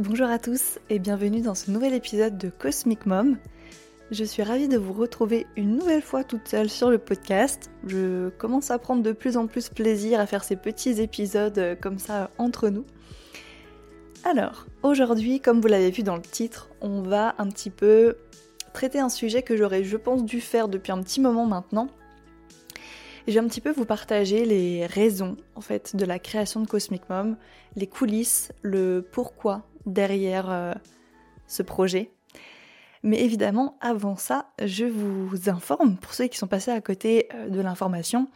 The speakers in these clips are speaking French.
Bonjour à tous et bienvenue dans ce nouvel épisode de Cosmic Mom. Je suis ravie de vous retrouver une nouvelle fois toute seule sur le podcast. Je commence à prendre de plus en plus plaisir à faire ces petits épisodes euh, comme ça entre nous. Alors, aujourd'hui, comme vous l'avez vu dans le titre, on va un petit peu traiter un sujet que j'aurais, je pense, dû faire depuis un petit moment maintenant. Et je vais un petit peu vous partager les raisons, en fait, de la création de Cosmic Mom, les coulisses, le pourquoi derrière euh, ce projet. Mais évidemment, avant ça, je vous informe, pour ceux qui sont passés à côté euh, de l'information,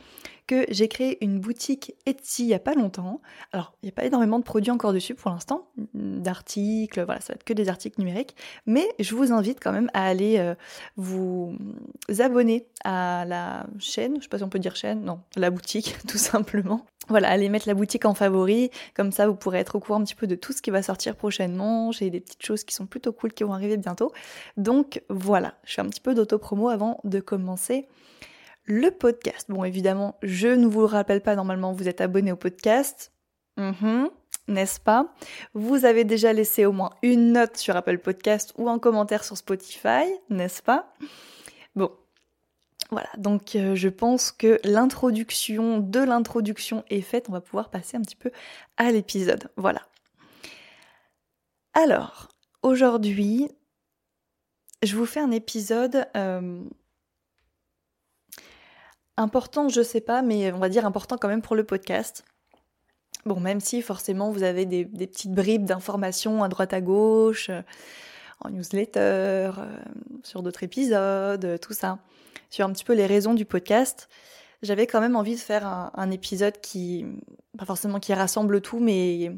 que j'ai créé une boutique Etsy il n'y a pas longtemps. Alors, il n'y a pas énormément de produits encore dessus pour l'instant, d'articles, voilà, ça va être que des articles numériques. Mais je vous invite quand même à aller euh, vous abonner à la chaîne, je sais pas si on peut dire chaîne, non, la boutique, tout simplement voilà, allez mettre la boutique en favori, comme ça vous pourrez être au courant un petit peu de tout ce qui va sortir prochainement. J'ai des petites choses qui sont plutôt cool qui vont arriver bientôt. Donc voilà, je fais un petit peu d'auto-promo avant de commencer le podcast. Bon, évidemment, je ne vous le rappelle pas, normalement vous êtes abonné au podcast. Mhm, n'est-ce pas? Vous avez déjà laissé au moins une note sur Apple Podcast ou un commentaire sur Spotify, n'est-ce pas? Bon, voilà, donc euh, je pense que l'introduction de l'introduction est faite, on va pouvoir passer un petit peu à l'épisode. Voilà. Alors, aujourd'hui, je vous fais un épisode euh, important, je sais pas, mais on va dire important quand même pour le podcast. Bon, même si forcément vous avez des, petites bribes d'informations à droite à gauche, euh, en newsletter, sur d'autres épisodes, tout ça sur un petit peu les raisons du podcast, j'avais quand même envie de faire un, épisode qui, pas forcément qui rassemble tout, mais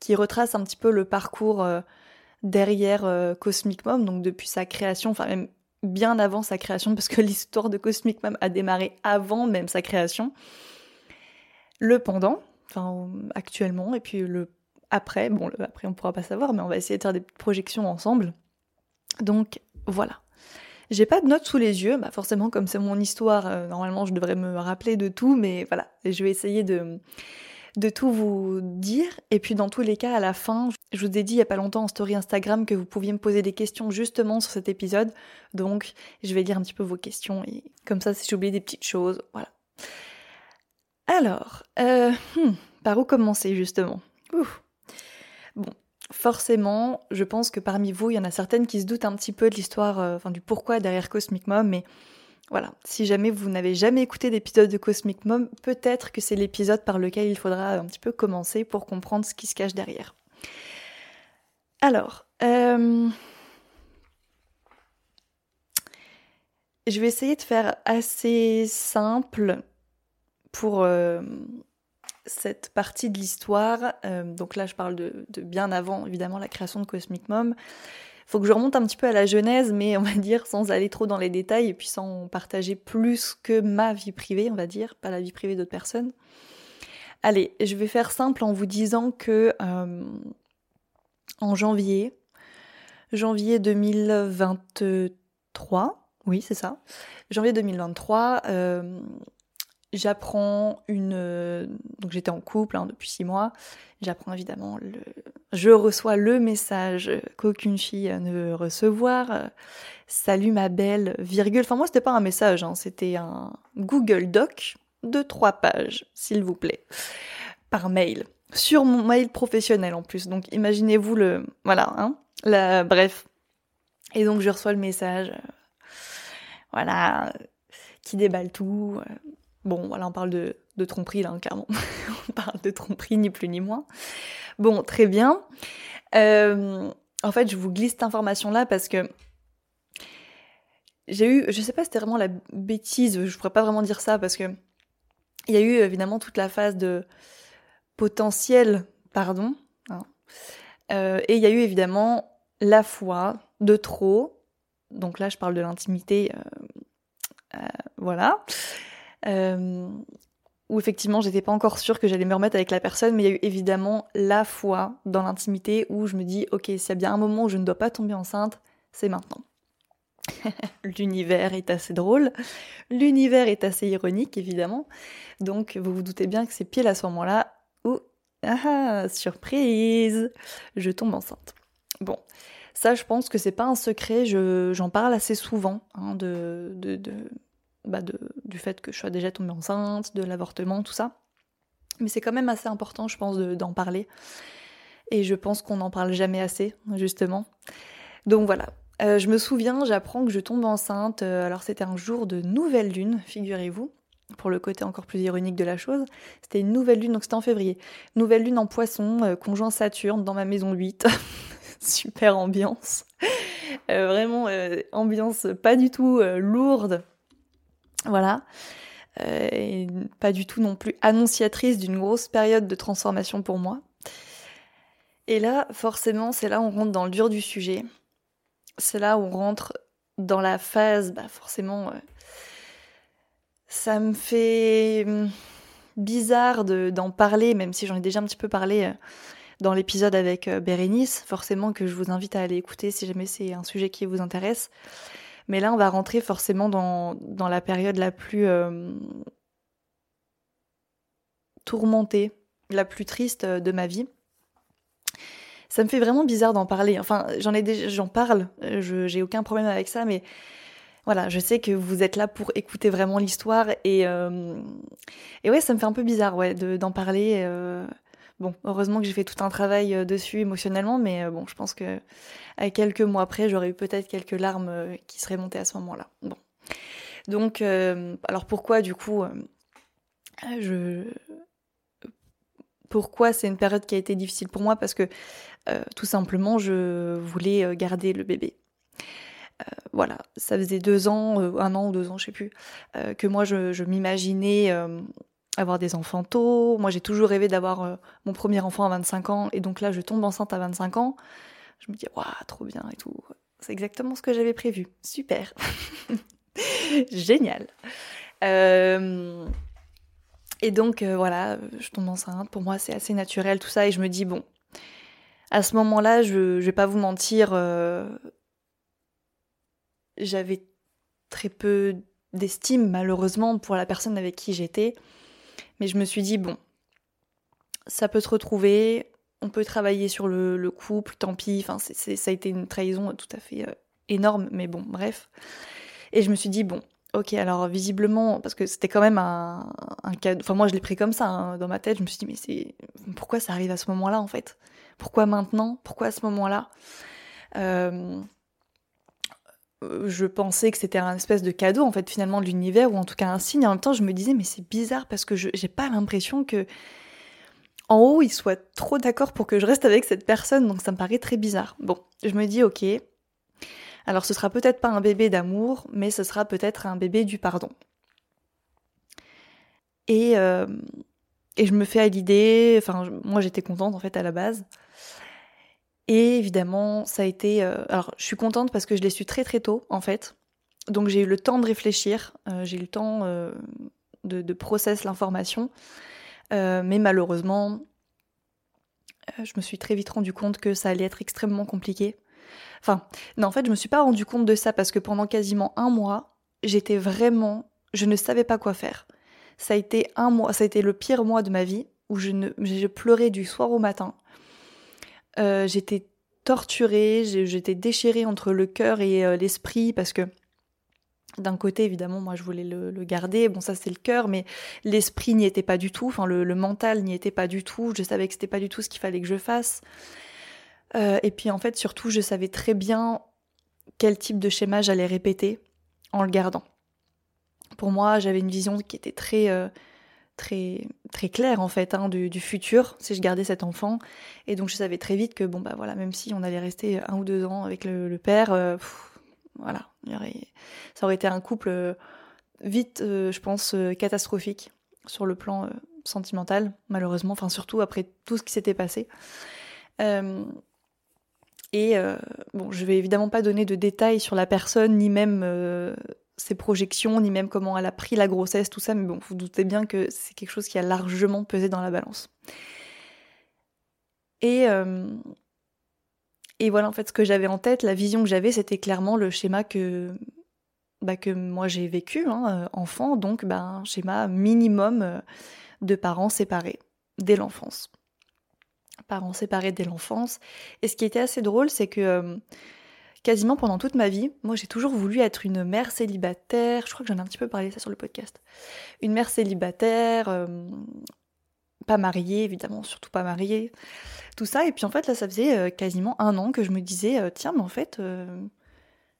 qui retrace un petit peu le parcours euh, derrière euh, Cosmic Mom, donc depuis sa création, enfin bien avant sa création, parce que l'histoire de Cosmic Mom a démarré avant même sa création. Le pendant, enfin actuellement, et puis le après, bon le après on pourra pas savoir, mais on va essayer de faire des projections ensemble. Donc voilà. J'ai pas de notes sous les yeux, bah forcément comme c'est mon histoire, euh, normalement je devrais me rappeler de tout, mais voilà, je vais essayer de, de tout vous dire. Et puis dans tous les cas, à la fin, je vous ai dit il y a pas longtemps en story Instagram que vous pouviez me poser des questions justement sur cet épisode. Donc je vais lire un petit peu vos questions et comme ça si j'ai oublié des petites choses, voilà. Alors, euh, hmm, par où commencer justement? Bon, forcément, je pense que parmi vous, il y en a certaines qui se doutent un petit peu de l'histoire, euh, enfin du pourquoi derrière Cosmic Mom, mais voilà, si jamais vous n'avez jamais écouté d'épisode de Cosmic Mom, peut-être que c'est l'épisode par lequel il faudra un petit peu commencer pour comprendre ce qui se cache derrière. Alors, euh, je vais essayer de faire assez simple pour euh, cette partie de l'histoire, euh, donc là je parle de, bien avant évidemment la création de Cosmic Mom, faut que je remonte un petit peu à la genèse, mais on va dire sans aller trop dans les détails et puis sans partager plus que ma vie privée, on va dire, pas la vie privée d'autres personnes. Allez, je vais faire simple en vous disant que euh, en janvier, janvier 2023, oui c'est ça, janvier 2023, J'apprends une. Euh, donc j'étais en couple hein, depuis six mois. J'apprends évidemment le. Je reçois le message qu'aucune fille ne veut recevoir. Salut ma belle, virgule. Enfin, moi, c'était pas un message, hein, c'était un Google Doc de trois pages, s'il vous plaît, par mail. Sur mon mail professionnel en plus. Donc imaginez-vous le. Voilà, hein. La... Bref. Et donc je reçois le message. Euh, voilà. Qui déballe tout. Euh, Bon, voilà, on parle de, tromperie là, hein, clairement. on parle de tromperie, ni plus ni moins. Bon, très bien. Euh, en fait, je vous glisse cette information-là parce que j'ai eu, je sais pas si c'était vraiment la bêtise, je pourrais pas vraiment dire ça parce que il y a eu évidemment toute la phase de potentiel pardon. Hein. Euh, et il y a eu évidemment la foi de trop. Donc là, je parle de l'intimité. Euh, voilà. Euh, où effectivement j'étais pas encore sûre que j'allais me remettre avec la personne, mais il y a eu évidemment la foi dans l'intimité où je me dis ok s'il y a bien un moment où je ne dois pas tomber enceinte, c'est maintenant. L'univers est assez drôle, l'univers est assez ironique évidemment, donc vous vous doutez bien que c'est pile à ce moment-là où ah, ah surprise, je tombe enceinte. Bon, ça, je pense que c'est pas un secret. j'en parle assez souvent hein, de, bah, du fait que je sois déjà tombée enceinte, de l'avortement, tout ça. Mais c'est quand même assez important, je pense, d'en parler. Et je pense qu'on n'en parle jamais assez, justement. Donc voilà. Euh, je me souviens, j'apprends que je tombe enceinte. Euh, alors c'était un jour de nouvelle lune, figurez-vous pour le côté encore plus ironique de la chose, c'était une nouvelle lune, donc c'était en février. Nouvelle lune en poisson, euh, conjoint Saturne dans ma maison 8. Super ambiance. vraiment ambiance pas du tout lourde. Voilà. et pas du tout non plus annonciatrice d'une grosse période de transformation pour moi. Et là, forcément, c'est là où on rentre dans le dur du sujet. C'est là où on rentre dans la phase, bah forcément, euh, ça me fait hum, bizarre d'en parler, même si j'en ai déjà un petit peu parlé euh, dans l'épisode avec euh, Bérénice, forcément que je vous invite à aller écouter si jamais c'est un sujet qui vous intéresse. Mais là, on va rentrer forcément dans, la période la plus tourmentée, la plus triste de ma vie ça me fait vraiment bizarre d'en parler. Enfin, j'en ai j'en parle, je, j'ai aucun problème avec ça, mais voilà, je sais que vous êtes là pour écouter vraiment l'histoire et euh, et ouais, ça me fait un peu bizarre, ouais, d'en parler. Euh. Bon, heureusement que j'ai fait tout un travail euh, dessus émotionnellement, mais bon, je pense que à quelques mois après, j'aurais eu peut-être quelques larmes qui seraient montées à ce moment-là. Bon, donc, alors pourquoi du coup, je pourquoi c'est une période qui a été difficile pour moi? Parce que euh, tout simplement, je voulais euh, garder le bébé. Euh, voilà, ça faisait deux ans, un an ou deux ans, je sais plus, que moi je, m'imaginais avoir des enfants tôt. Moi j'ai toujours rêvé d'avoir mon premier enfant à 25 ans, et donc là je tombe enceinte à 25 ans. Je me dis, waouh, trop bien et tout. C'est exactement ce que j'avais prévu. Super. Génial. Et donc voilà, je tombe enceinte. Pour moi c'est assez naturel tout ça, et je me dis, bon, à ce moment-là, je, je vais pas vous mentir, euh, j'avais très peu d'estime malheureusement pour la personne avec qui j'étais, mais je me suis dit bon, ça peut se retrouver, on peut travailler sur le, couple, tant pis. Enfin, ça a été une trahison tout à fait euh, énorme, mais bon, bref. Et je me suis dit bon, ok, alors visiblement, parce que c'était quand même un, un cadeau. Enfin, moi, je l'ai pris comme ça hein, dans ma tête. Je me suis dit mais c'est pourquoi ça arrive à ce moment-là en fait? Pourquoi maintenant? Pourquoi à ce moment-là? Euh, je pensais que c'était un espèce de cadeau en fait finalement de l'univers ou en tout cas un signe. En même temps, je me disais mais c'est bizarre parce que je j'ai pas l'impression que en haut il soit trop d'accord pour que je reste avec cette personne, donc ça me paraît très bizarre. Bon, je me dis ok. Alors ce sera peut-être pas un bébé d'amour, mais ce sera peut-être un bébé du pardon. Et euh, et je me fais à l'idée, enfin moi j'étais contente en fait à la base. Et évidemment, ça a été. Euh, alors, je suis contente parce que je l'ai su très très tôt, en fait. Donc, j'ai eu le temps de réfléchir, euh, j'ai eu le temps euh, de, de process l'information. mais malheureusement, je me suis très vite rendu compte que ça allait être extrêmement compliqué. Enfin, non, en fait, je me suis pas rendu compte de ça parce que pendant quasiment un mois, j'étais vraiment. Je ne savais pas quoi faire. Ça a été un mois, ça a été le pire mois de ma vie où je, ne, je pleurais du soir au matin. Euh, j'étais torturée, j'étais déchirée entre le cœur et euh, l'esprit parce que d'un côté, évidemment, moi je voulais le, garder, bon ça c'est le cœur, mais l'esprit n'y était pas du tout, enfin le, mental n'y était pas du tout, je savais que c'était pas du tout ce qu'il fallait que je fasse. Euh, et puis en fait, surtout, je savais très bien quel type de schéma j'allais répéter en le gardant. Pour moi, j'avais une vision qui était très très très clair en fait hein, du, futur si je gardais cet enfant. Et donc je savais très vite que bon bah voilà même si on allait rester un ou deux ans avec le, père euh, voilà ça aurait été un couple euh, vite euh, je pense catastrophique sur le plan sentimental malheureusement enfin surtout après tout ce qui s'était passé. Et bon je vais évidemment pas donner de détails sur la personne ni même ses projections, ni même comment elle a pris la grossesse, tout ça, mais bon, vous, doutez bien que c'est quelque chose qui a largement pesé dans la balance. Et, euh, et voilà, en fait, ce que j'avais en tête, la vision que j'avais, c'était clairement le schéma que, bah, que moi j'ai vécu, hein, euh, enfant, donc bah, un schéma minimum euh, de parents séparés dès l'enfance. parents séparés dès l'enfance. Et ce qui était assez drôle, c'est que quasiment pendant toute ma vie, moi j'ai toujours voulu être une mère célibataire. Je crois que j'en ai un petit peu parlé ça sur le podcast. Une mère célibataire, pas mariée évidemment, surtout pas mariée. Tout ça. Et puis en fait là, ça faisait quasiment un an que je me disais, tiens, mais en fait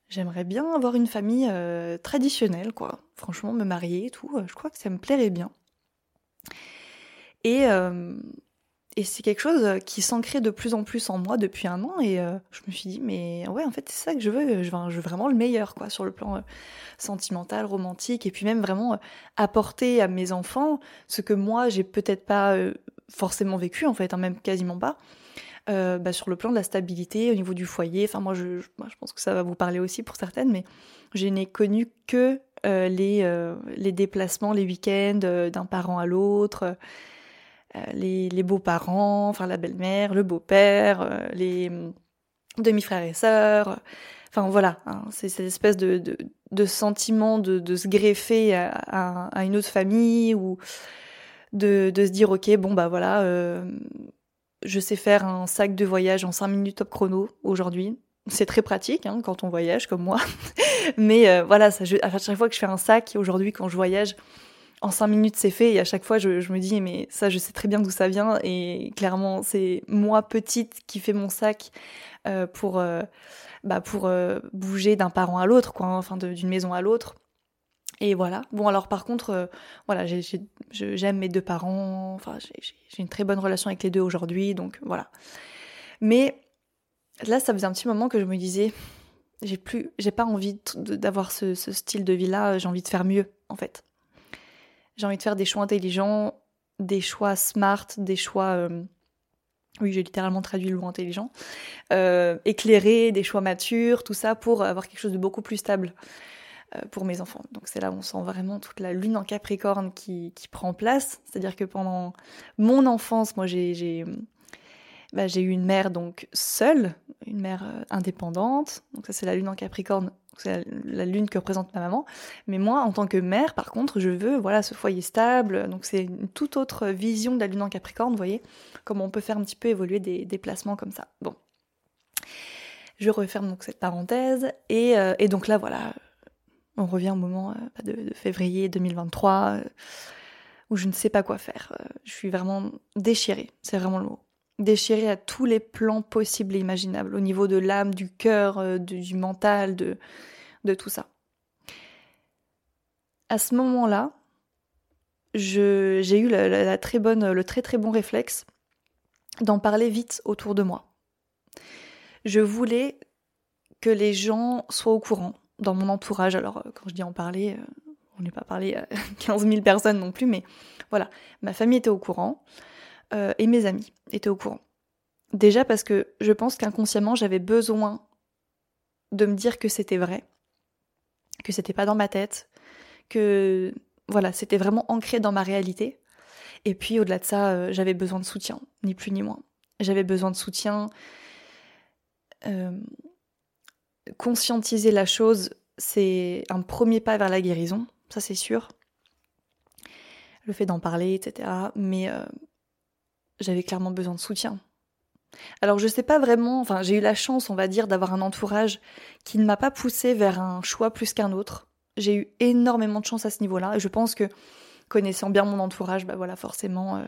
J'aimerais bien avoir une famille euh, traditionnelle, quoi. Franchement, me marier et tout, euh, je crois que ça me plairait bien. Et, euh, et c'est quelque chose qui s'ancrait de plus en plus en moi depuis un an. Et je me suis dit, mais ouais, en fait, c'est ça que je veux. Je veux, vraiment le meilleur, quoi, sur le plan sentimental, romantique. Et puis même vraiment apporter à mes enfants ce que moi, j'ai peut-être pas forcément vécu, en fait, hein, même quasiment pas. Euh, bah, sur le plan de la stabilité, au niveau du foyer. Enfin, moi, je, pense que ça va vous parler aussi pour certaines, mais je n'ai connu que euh, euh, les déplacements, les week-ends d'un parent à l'autre, les, les beaux-parents, enfin la belle-mère, le beau-père, les demi-frères et sœurs. Enfin voilà, hein, c'est cette espèce de, sentiment de, se greffer à, une autre famille ou de, se dire ok bon bah voilà je sais faire un sac de voyage en 5 minutes top chrono aujourd'hui. C'est très pratique hein, quand on voyage comme moi. Mais euh, voilà, ça, à chaque fois que je fais un sac, aujourd'hui quand je voyage, en 5 minutes c'est fait. Et à chaque fois, je, me dis, mais ça, je sais très bien d'où ça vient. Et clairement, c'est moi petite qui fais mon sac euh, pour, euh, bah, pour bouger d'un parent à l'autre, quoi, enfin d'une maison à l'autre. Et voilà. Bon, alors par contre, euh, voilà, j'aime mes deux parents. J'ai une très bonne relation avec les deux aujourd'hui, donc voilà. Mais là, ça faisait un petit moment que je me disais, j'ai plus, j'ai pas envie d'avoir ce, style de vie-là. J'ai envie de faire mieux, en fait. J'ai envie de faire des choix intelligents, des choix smart, des choix. Euh, oui, j'ai littéralement traduit le mot intelligent. Euh, éclairés, des choix matures, tout ça pour avoir quelque chose de beaucoup plus stable. Euh, pour mes enfants. Donc c'est là où on sent vraiment toute la lune en Capricorne qui, prend place. C'est-à-dire que pendant mon enfance, moi j'ai bah, eu une mère donc seule, une mère euh, indépendante. Donc ça c'est la lune en Capricorne, c'est la, lune que représente ma maman. Mais moi en tant que mère, par contre, je veux voilà ce foyer stable. Donc c'est une toute autre vision de la lune en Capricorne. Vous voyez comment on peut faire un petit peu évoluer des déplacements comme ça. Bon. Je referme donc cette parenthèse et, euh, donc là voilà, on revient au moment euh, de, février 2023 euh, où je ne sais pas quoi faire. Je suis vraiment déchirée, c'est vraiment le mot. Déchirée à tous les plans possibles et imaginables, au niveau de l'âme, du cœur, du mental, de, de tout ça. À ce moment-là, j'ai eu la, très bonne, le très très bon réflexe d'en parler vite autour de moi. Je voulais que les gens soient au courant, dans mon entourage. Alors, euh, quand je dis en parler, euh, on n'est pas parlé à 15 000 personnes non plus, mais voilà, ma famille était au courant euh, et mes amis étaient au courant. Déjà parce que je pense qu'inconsciemment, j'avais besoin de me dire que c'était vrai, que c'était pas dans ma tête, que voilà, c'était vraiment ancré dans ma réalité. Et puis au-delà de ça, j'avais besoin de soutien, ni plus ni moins. J'avais besoin de soutien conscientiser la chose, c'est un premier pas vers la guérison, ça c'est sûr. Le fait d'en parler, etc. Mais euh, j'avais clairement besoin de soutien. Alors je sais pas vraiment, enfin j'ai eu la chance, on va dire, d'avoir un entourage qui ne m'a pas poussé vers un choix plus qu'un autre. J'ai eu énormément de chance à ce niveau-là et je pense que connaissant bien mon entourage, bah voilà, forcément, euh,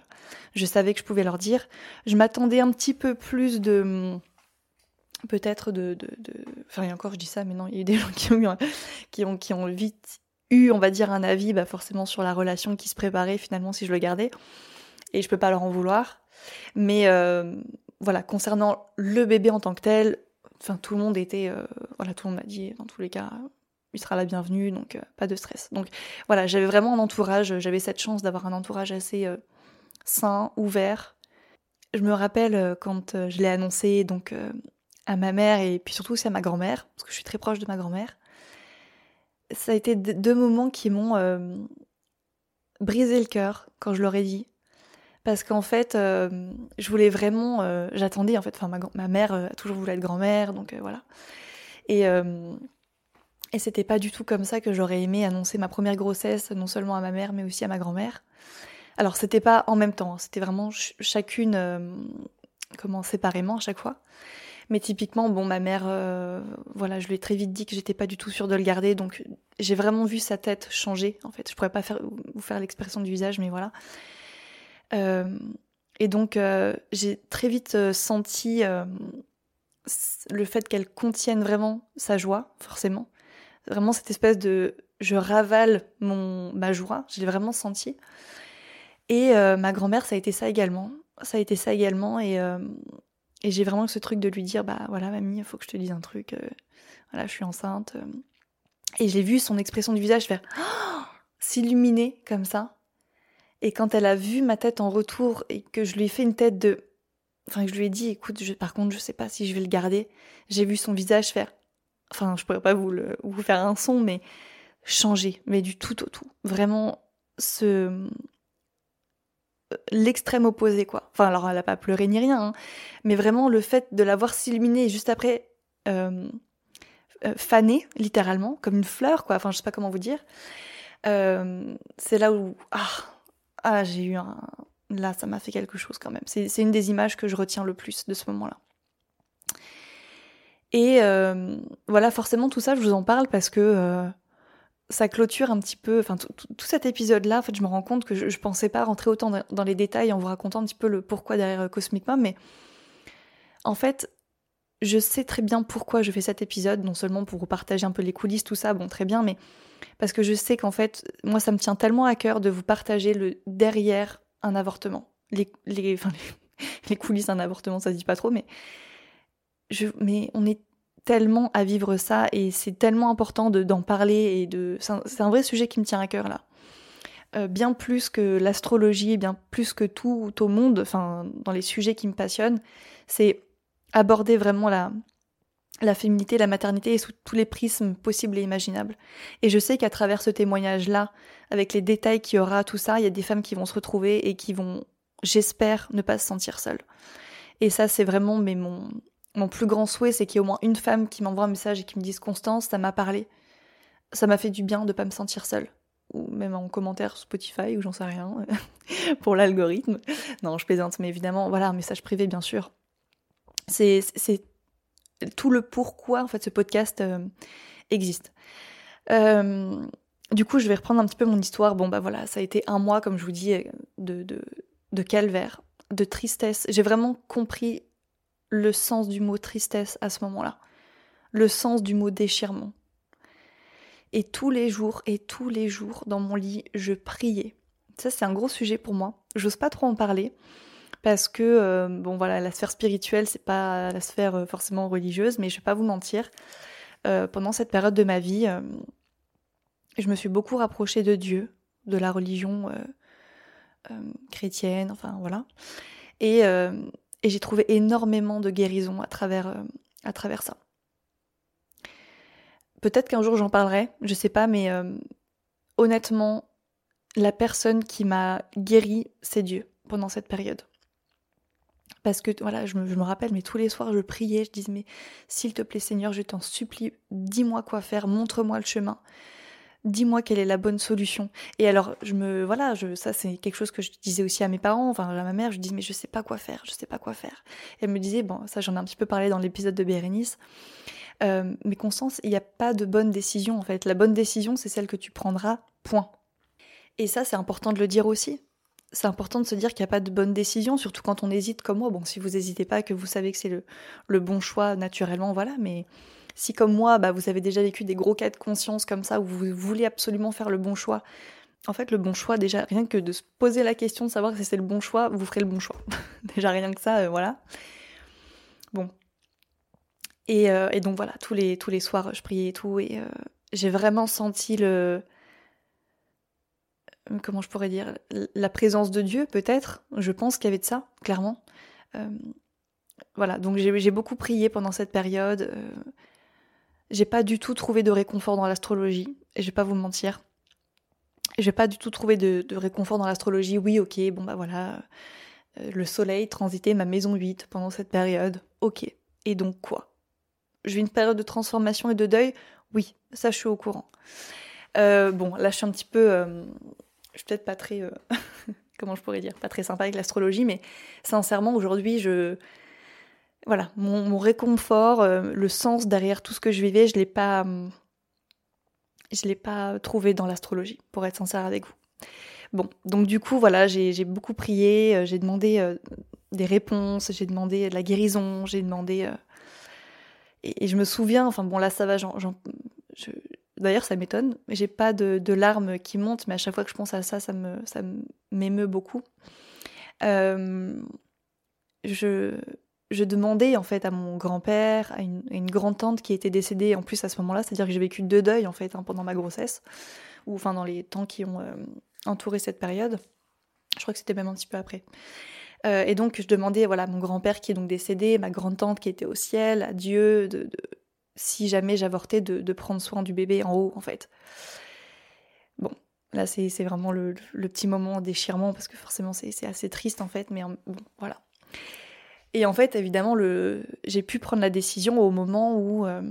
je savais que je pouvais leur dire. Je m'attendais un petit peu plus de peut-être de, de, Enfin, et encore, je dis ça, mais non, il y a eu des gens qui ont, qui ont, qui ont vite eu, on va dire, un avis bah, forcément sur la relation qui se préparait finalement si je le gardais. Et je peux pas leur en vouloir. Mais euh, voilà, concernant le bébé en tant que tel, enfin, tout le monde était. Euh, voilà, tout le monde m'a dit, dans tous les cas, il sera la bienvenue, donc euh, pas de stress. Donc voilà, j'avais vraiment un entourage, j'avais cette chance d'avoir un entourage assez sain, ouvert. Je me rappelle quand je l'ai annoncé, donc à ma mère et puis surtout aussi à ma grand-mère, parce que je suis très proche de ma grand-mère. Ça a été deux moments qui m'ont brisé le cœur quand je leur ai dit. Parce qu'en fait, euh, je voulais vraiment. Euh, j'attendais, en fait. Enfin, ma, ma, mère a toujours voulu être grand-mère, donc voilà. Et, et c'était pas du tout comme ça que j'aurais aimé annoncer ma première grossesse, non seulement à ma mère, mais aussi à ma grand-mère. Alors, c'était pas en même temps, hein. c'était vraiment chacune comment séparément à chaque fois. Mais typiquement, bon, ma mère, euh, voilà, je lui ai très vite dit que j'étais pas du tout sûre de le garder, donc j'ai vraiment vu sa tête changer. En fait, je pourrais pas faire, vous faire l'expression du visage, mais voilà. Euh, et donc, euh, j'ai très vite senti le fait qu'elle contienne vraiment sa joie, forcément. Vraiment cette espèce de, je ravale mon ma joie, je l'ai vraiment senti. Et ma grand-mère, ça a été ça également. Ça a été ça également, et et j'ai vraiment ce truc de lui dire, bah voilà mamie, il faut que je te dise un truc, euh, voilà, je suis enceinte. Euh. Et j'ai vu son expression du visage faire s'illuminer comme ça. Et quand elle a vu ma tête en retour et que je lui ai fait une tête de... Enfin, que je lui ai dit, écoute, par contre, je sais pas si je vais le garder, j'ai vu son visage faire... Enfin, je pourrais pas vous, le, vous faire un son, mais changer, mais du tout au tout. Vraiment, ce l'extrême opposé, quoi. Enfin, alors elle a pas pleuré ni rien, hein. mais vraiment le fait de l'avoir s'illuminer juste après euh, euh, faner, littéralement, comme une fleur, quoi. Enfin, je sais pas comment vous dire. Euh, c'est là où ah, ah j'ai eu un là, ça m'a fait quelque chose quand même. C'est une des images que je retiens le plus de ce moment-là. Et voilà, forcément, tout ça, je vous en parle parce que ça clôture un petit peu, enfin tout, cet épisode-là, en fait, je me rends compte que je, ne pensais pas rentrer autant dans, les détails en vous racontant un petit peu le pourquoi derrière euh, Cosmic Mom, mais en fait, je sais très bien pourquoi je fais cet épisode, non seulement pour vous partager un peu les coulisses, tout ça, bon très bien, mais parce que je sais qu'en fait, moi ça me tient tellement à cœur de vous partager le derrière un avortement, les, coulisses d'un avortement, ça se dit pas trop, mais je, mais on est tellement à vivre ça et c'est tellement important d'en parler et de c'est un, vrai sujet qui me tient à cœur là. Euh, bien plus que l'astrologie, bien plus que tout au monde, enfin dans les sujets qui me passionnent, c'est aborder vraiment la la féminité, la maternité et sous tous les prismes possibles et imaginables. Et je sais qu'à travers ce témoignage-là, avec les détails qu'il y aura, tout ça, il y a des femmes qui vont se retrouver et qui vont, j'espère, ne pas se sentir seules. Et ça, c'est vraiment mais mon, mon plus grand souhait, c'est qu'il y ait au moins une femme qui m'envoie un message et qui me dise Constance, ça m'a parlé. Ça m'a fait du bien de pas me sentir seule. Ou même en commentaire Spotify, ou j'en sais rien, pour l'algorithme. Non, je plaisante, mais évidemment, voilà, un message privé, bien sûr. C'est tout le pourquoi, en fait, ce podcast euh, existe. Euh, du coup, je vais reprendre un petit peu mon histoire. Bon, bah voilà, ça a été un mois, comme je vous dis, de, de, de calvaire, de tristesse. J'ai vraiment compris le sens du mot tristesse à ce moment-là, le sens du mot déchirement. Et tous les jours, et tous les jours, dans mon lit, je priais. Ça, c'est un gros sujet pour moi. J'ose pas trop en parler parce que, euh, bon voilà, la sphère spirituelle, c'est pas la sphère euh, forcément religieuse, mais je vais pas vous mentir. Euh, pendant cette période de ma vie, je me suis beaucoup rapprochée de Dieu, de la religion chrétienne, enfin voilà. Et j'ai trouvé énormément de guérison à travers, à travers ça. Peut-être qu'un jour j'en parlerai, je sais pas, mais honnêtement, la personne qui m'a guéri, c'est Dieu pendant cette période. Parce que voilà, je me, rappelle, mais tous les soirs je priais, je disais, mais s'il te plaît Seigneur, je t'en supplie, dis-moi quoi faire, montre-moi le chemin dis-moi quelle est la bonne solution. Et alors, je me, voilà, je, ça c'est quelque chose que je disais aussi à mes parents, enfin à ma mère, je dis mais je sais pas quoi faire, je sais pas quoi faire. Et elle me disait, bon, ça j'en ai un petit peu parlé dans l'épisode de Bérénice, euh, mais Constance, il n'y a pas de bonne décision en fait. La bonne décision, c'est celle que tu prendras, point. Et ça, c'est important de le dire aussi. C'est important de se dire qu'il n'y a pas de bonne décision, surtout quand on hésite comme moi. Bon, si vous n'hésitez pas, que vous savez que c'est le, le bon choix naturellement, voilà, mais si comme moi, bah, vous avez déjà vécu des gros cas de conscience comme ça, où vous voulez absolument faire le bon choix, en fait, le bon choix, déjà, rien que de se poser la question de savoir si c'est le bon choix, vous ferez le bon choix. déjà, rien que ça, euh, voilà. Bon. Euh, et, donc voilà, tous les, tous les soirs, je priais et tout, et euh, j'ai vraiment senti le. Comment je pourrais dire La présence de Dieu, peut-être. Je pense qu'il y avait de ça, clairement. voilà, donc j'ai beaucoup prié pendant cette période. J'ai pas du tout trouvé de réconfort dans l'astrologie, et je vais pas vous mentir. J'ai pas du tout trouvé de, réconfort dans l'astrologie. Oui, ok, bon bah voilà, euh, le soleil transitait ma maison 8 pendant cette période. Ok. Et donc quoi? Vis une période de transformation et de deuil? Oui, ça je suis au courant. Euh, bon, là je suis un petit peu. Euh, suis peut-être pas très comment je pourrais dire, pas très sympa avec l'astrologie, mais sincèrement, aujourd'hui, je. Voilà, mon, réconfort, euh, le sens derrière tout ce que je vivais, je l'ai pas. Je l'ai pas trouvé dans l'astrologie, pour être sincère avec vous. Bon, donc du coup, voilà, j'ai beaucoup prié, euh, j'ai demandé euh, des réponses, j'ai demandé de la guérison, j'ai demandé. Et, et, je me souviens, enfin bon, là ça va, j'en D'ailleurs, ça m'étonne. J'ai pas de, larmes qui montent, mais à chaque fois que je pense à ça, ça me, m'émeut beaucoup. Euh, je, je demandais en fait à mon grand-père, à une, grande-tante qui était décédée en plus à ce moment-là, c'est-à-dire que j'ai vécu deux deuils en fait hein, pendant ma grossesse, ou enfin dans les temps qui ont euh, entouré cette période. Je crois que c'était même un petit peu après. Euh, et donc je demandais voilà mon grand-père qui est donc décédé, ma grande-tante qui était au ciel, à Dieu de si jamais j'avortais, de, prendre soin du bébé en haut, en fait. Bon, là, c'est vraiment le, petit moment déchirement, parce que forcément, c'est assez triste, en fait, mais bon, voilà. Et en fait, évidemment, j'ai pu prendre la décision au moment où, euh,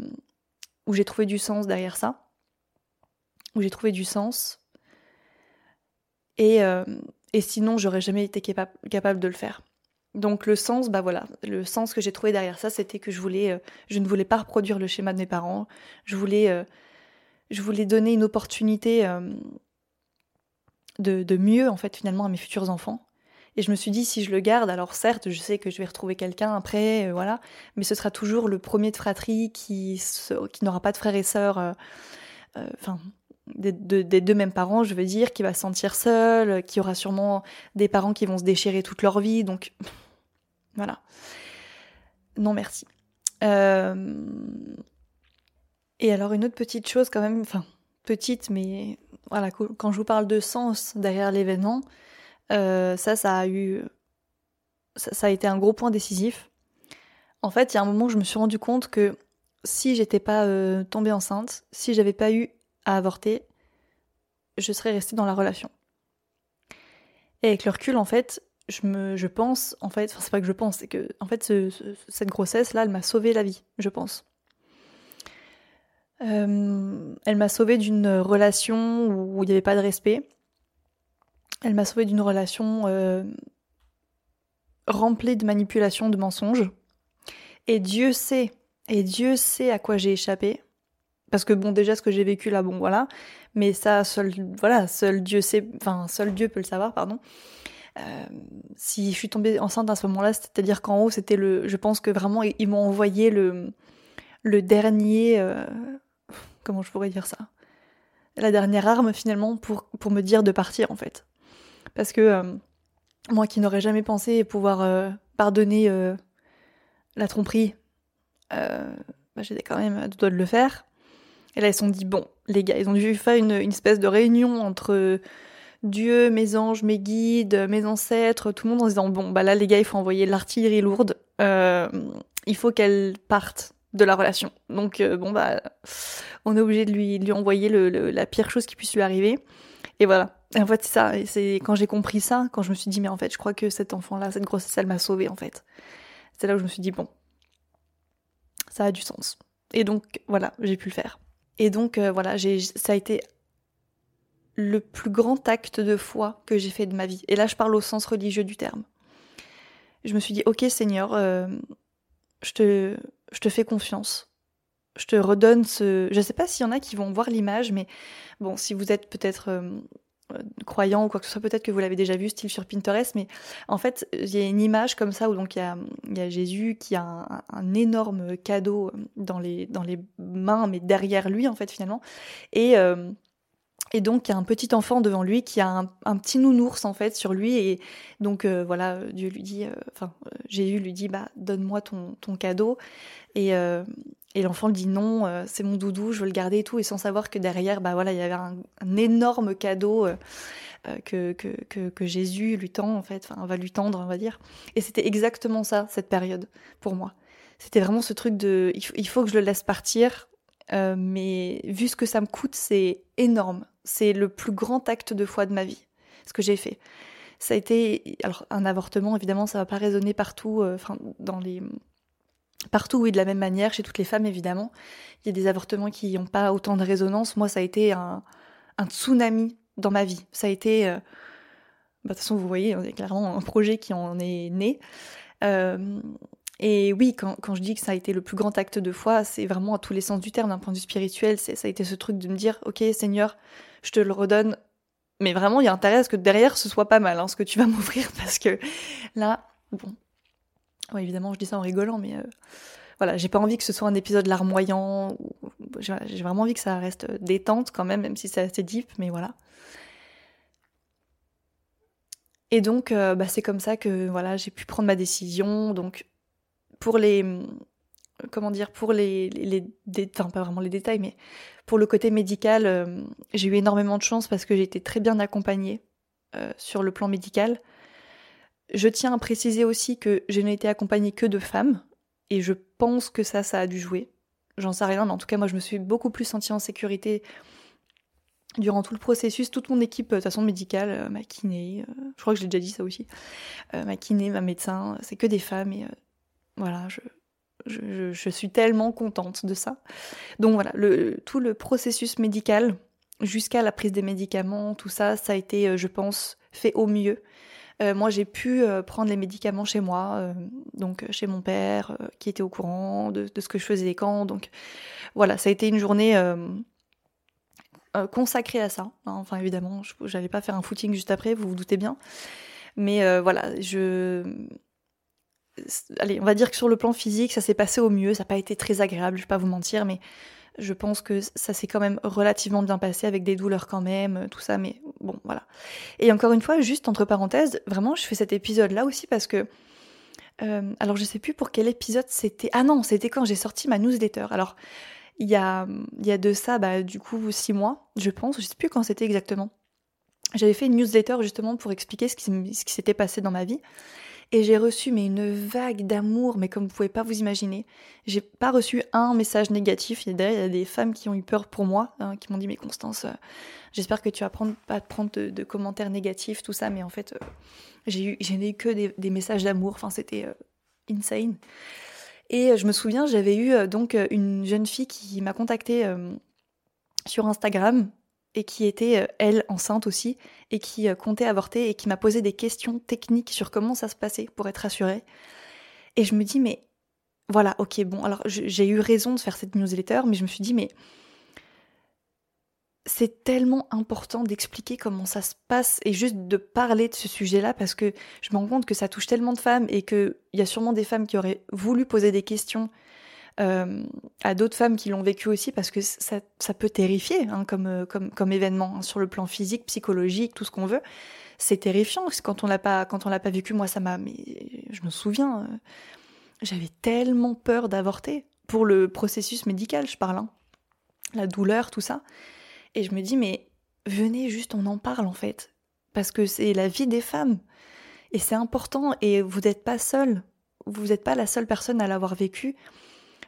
où j'ai trouvé du sens derrière ça, où j'ai trouvé du sens. Et, euh, et sinon, j'aurais jamais été capable de le faire. Donc le sens, bah voilà, le sens que j'ai trouvé derrière ça, c'était que je voulais, euh, je ne voulais pas reproduire le schéma de mes parents. Je voulais, euh, je voulais donner une opportunité euh, de, mieux en fait finalement à mes futurs enfants. Et je me suis dit si je le garde, alors certes, je sais que je vais retrouver quelqu'un après, voilà, mais ce sera toujours le premier de fratrie qui, qui n'aura pas de frères et sœurs, enfin des, des, deux mêmes parents, je veux dire, qui va se sentir seul, qui aura sûrement des parents qui vont se déchirer toute leur vie, donc voilà. Non, merci. Euh, et alors, une autre petite chose, quand même, enfin, petite, mais voilà, quand je vous parle de sens derrière l'événement, euh, ça, ça a eu. Ça, a été un gros point décisif. En fait, il y a un moment où je me suis rendu compte que si j'étais pas euh, tombée enceinte, si j'avais pas eu à avorter, je serais restée dans la relation. Et avec le recul, en fait, je me, je pense, en fait, enfin c'est pas que je pense, c'est que en fait cette grossesse là, elle m'a sauvé la vie, je pense. Euh, elle m'a sauvé d'une relation où il n'y avait pas de respect. Elle m'a sauvé d'une relation euh, remplie de manipulations, de mensonges. Et Dieu sait, et Dieu sait à quoi j'ai échappé. Parce que bon, déjà ce que j'ai vécu là, bon voilà, mais ça, seul, voilà, seul Dieu sait, enfin seul Dieu peut le savoir, pardon. Euh, si je suis tombée enceinte à ce moment-là, c'est-à-dire qu'en haut, c'était le. Je pense que vraiment, ils m'ont envoyé le, dernier. Euh, comment je pourrais dire ça? La dernière arme, finalement, pour, pour me dire de partir, en fait. Parce que euh, moi qui n'aurais jamais pensé pouvoir pardonner la tromperie, bah, j'étais quand même à deux doigts de le faire. Et là, ils se sont dit bon, les gars, ils ont dû faire une, une espèce de réunion entre Dieu, mes anges, mes guides, mes ancêtres, tout le monde en disant bon bah là les gars il faut envoyer l'artillerie lourde, euh, il faut qu'elle parte de la relation. Donc euh, bon bah on est obligé de lui, envoyer le, la pire chose qui puisse lui arriver. Et voilà. En fait c'est ça. Et c'est quand j'ai compris ça, quand je me suis dit mais en fait je crois que cet enfant là, cette grossesse elle m'a sauvée en fait. C'est là où je me suis dit bon ça a du sens. Et donc voilà j'ai pu le faire. Et donc euh, voilà j'ai ça a été le plus grand acte de foi que j'ai fait de ma vie. Et là, je parle au sens religieux du terme. Je me suis dit, ok Seigneur, euh, je, te, je te fais confiance. Je te redonne ce... Je ne sais pas s'il y en a qui vont voir l'image, mais bon, si vous êtes peut-être euh, euh, croyant ou quoi que ce soit, peut-être que vous l'avez déjà vu, style sur Pinterest, mais en fait, il y a une image comme ça où il y a, y a, Jésus qui a un, un, énorme cadeau dans les, dans les mains, mais derrière lui, en fait, finalement. Et et donc, il y a un petit enfant devant lui qui a un, petit nounours en fait sur lui. Et donc, euh, voilà, Dieu lui dit, euh, enfin, euh, Jésus lui dit, bah, donne-moi ton, ton cadeau. Et, et l'enfant lui dit non, c'est mon doudou, je veux le garder et tout. Et sans savoir que derrière, bah voilà, il y avait un, énorme cadeau que, que, que, Jésus lui tend en fait, enfin, va lui tendre, on va dire. Et c'était exactement ça, cette période, pour moi. C'était vraiment ce truc de, il faut que je le laisse partir mais vu ce que ça me coûte, c'est énorme. C'est le plus grand acte de foi de ma vie, ce que j'ai fait. Ça a été, alors un avortement, évidemment, ça va pas résonner partout, euh, dans les partout oui de la même manière chez toutes les femmes évidemment. Il y a des avortements qui n'ont pas autant de résonance. Moi, ça a été un, un, tsunami dans ma vie. Ça a été, euh, Bah, de toute façon, vous voyez, on est clairement un projet qui en est né. Euh, et oui, quand, je dis que ça a été le plus grand acte de foi, c'est vraiment à tous les sens du terme, d'un point de vue spirituel. Ça a été ce truc de me dire, ok Seigneur, je te le redonne. Mais vraiment, il y a intérêt à ce que derrière, ce soit pas mal, hein, ce que tu vas m'offrir, parce que là, bon. Évidemment, je dis ça en rigolant, mais euh, voilà, j'ai pas envie que ce soit un épisode larmoyant. J'ai vraiment envie que ça reste détente quand même, même si c'est assez deep, mais voilà. Et donc, euh, bah, c'est comme ça que voilà, j'ai pu prendre ma décision. Donc, pour les comment dire pour les, les, enfin pas vraiment les détails mais pour le côté médical euh, j'ai eu énormément de chance parce que j'ai été très bien accompagnée euh, sur le plan médical. Je tiens à préciser aussi que je n'ai été accompagnée que de femmes et je pense que ça ça a dû jouer. J'en sais rien mais en tout cas moi je me suis beaucoup plus sentie en sécurité durant tout le processus, toute mon équipe, de toute façon médicale, ma kiné, je crois que j'ai déjà dit ça aussi, ma kiné, ma médecin, c'est que des femmes et voilà, je, je, suis tellement contente de ça. Donc voilà, le, tout le processus médical jusqu'à la prise des médicaments, tout ça, ça a été, euh, je pense, fait au mieux. Euh, moi, j'ai pu euh, prendre les médicaments chez moi, donc chez mon père, qui était au courant de, ce que je faisais quand. Donc voilà, ça a été une journée consacrée à ça. Enfin, évidemment, je n'allais pas faire un footing juste après, vous vous doutez bien. Mais voilà, je allez, on va dire que sur le plan physique, ça s'est passé au mieux. Ça n'a pas été très agréable, je vais pas vous mentir, mais je pense que ça s'est quand même relativement bien passé avec des douleurs quand même, euh, tout ça, mais bon, voilà. Et encore une fois, juste entre parenthèses, vraiment, je fais cet épisode-là aussi parce que. Euh, alors, je sais plus pour quel épisode c'était. Ah non, c'était quand j'ai sorti ma newsletter. Alors, il y a, y a de ça, bah, du coup, six mois, je pense. Je sais plus quand c'était exactement. J'avais fait une newsletter justement pour expliquer ce qui, ce qui s'était passé dans ma vie. Et j'ai reçu mais une vague d'amour, mais comme vous pouvez pas vous imaginer. J'ai pas reçu un message négatif. Il y a des femmes qui ont eu peur pour moi, hein, qui m'ont dit mais Constance, euh, j'espère que tu vas prendre, pas prendre de, commentaires négatifs, tout ça. Mais en fait, euh, j'ai eu, j'ai eu que des, messages d'amour. Enfin, c'était euh, insane. Et je me souviens, j'avais eu donc une jeune fille qui m'a contactée sur Instagram et qui était, euh, elle, enceinte aussi, et qui euh, comptait avorter, et qui m'a posé des questions techniques sur comment ça se passait pour être rassurée. Et je me dis, mais voilà, ok, bon, alors j'ai eu raison de faire cette newsletter, mais je me suis dit, mais c'est tellement important d'expliquer comment ça se passe et juste de parler de ce sujet-là parce que je me rends compte que ça touche tellement de femmes et qu'il y a sûrement des femmes qui auraient voulu poser des questions euh, à d'autres femmes qui l'ont vécu aussi parce que ça, ça peut terrifier hein, comme, euh, comme, comme événement hein, sur le plan physique, psychologique, tout ce qu'on veut. C'est terrifiant quand on l'a pas quand on l'a pas vécu. Moi, ça m'a. Je me souviens, euh, j'avais tellement peur d'avorter pour le processus médical, je parle, hein. la douleur, tout ça. Et je me dis mais venez juste, on en parle en fait, parce que c'est la vie des femmes et c'est important et vous n'êtes pas seul. Vous n'êtes pas la seule personne à l'avoir vécu.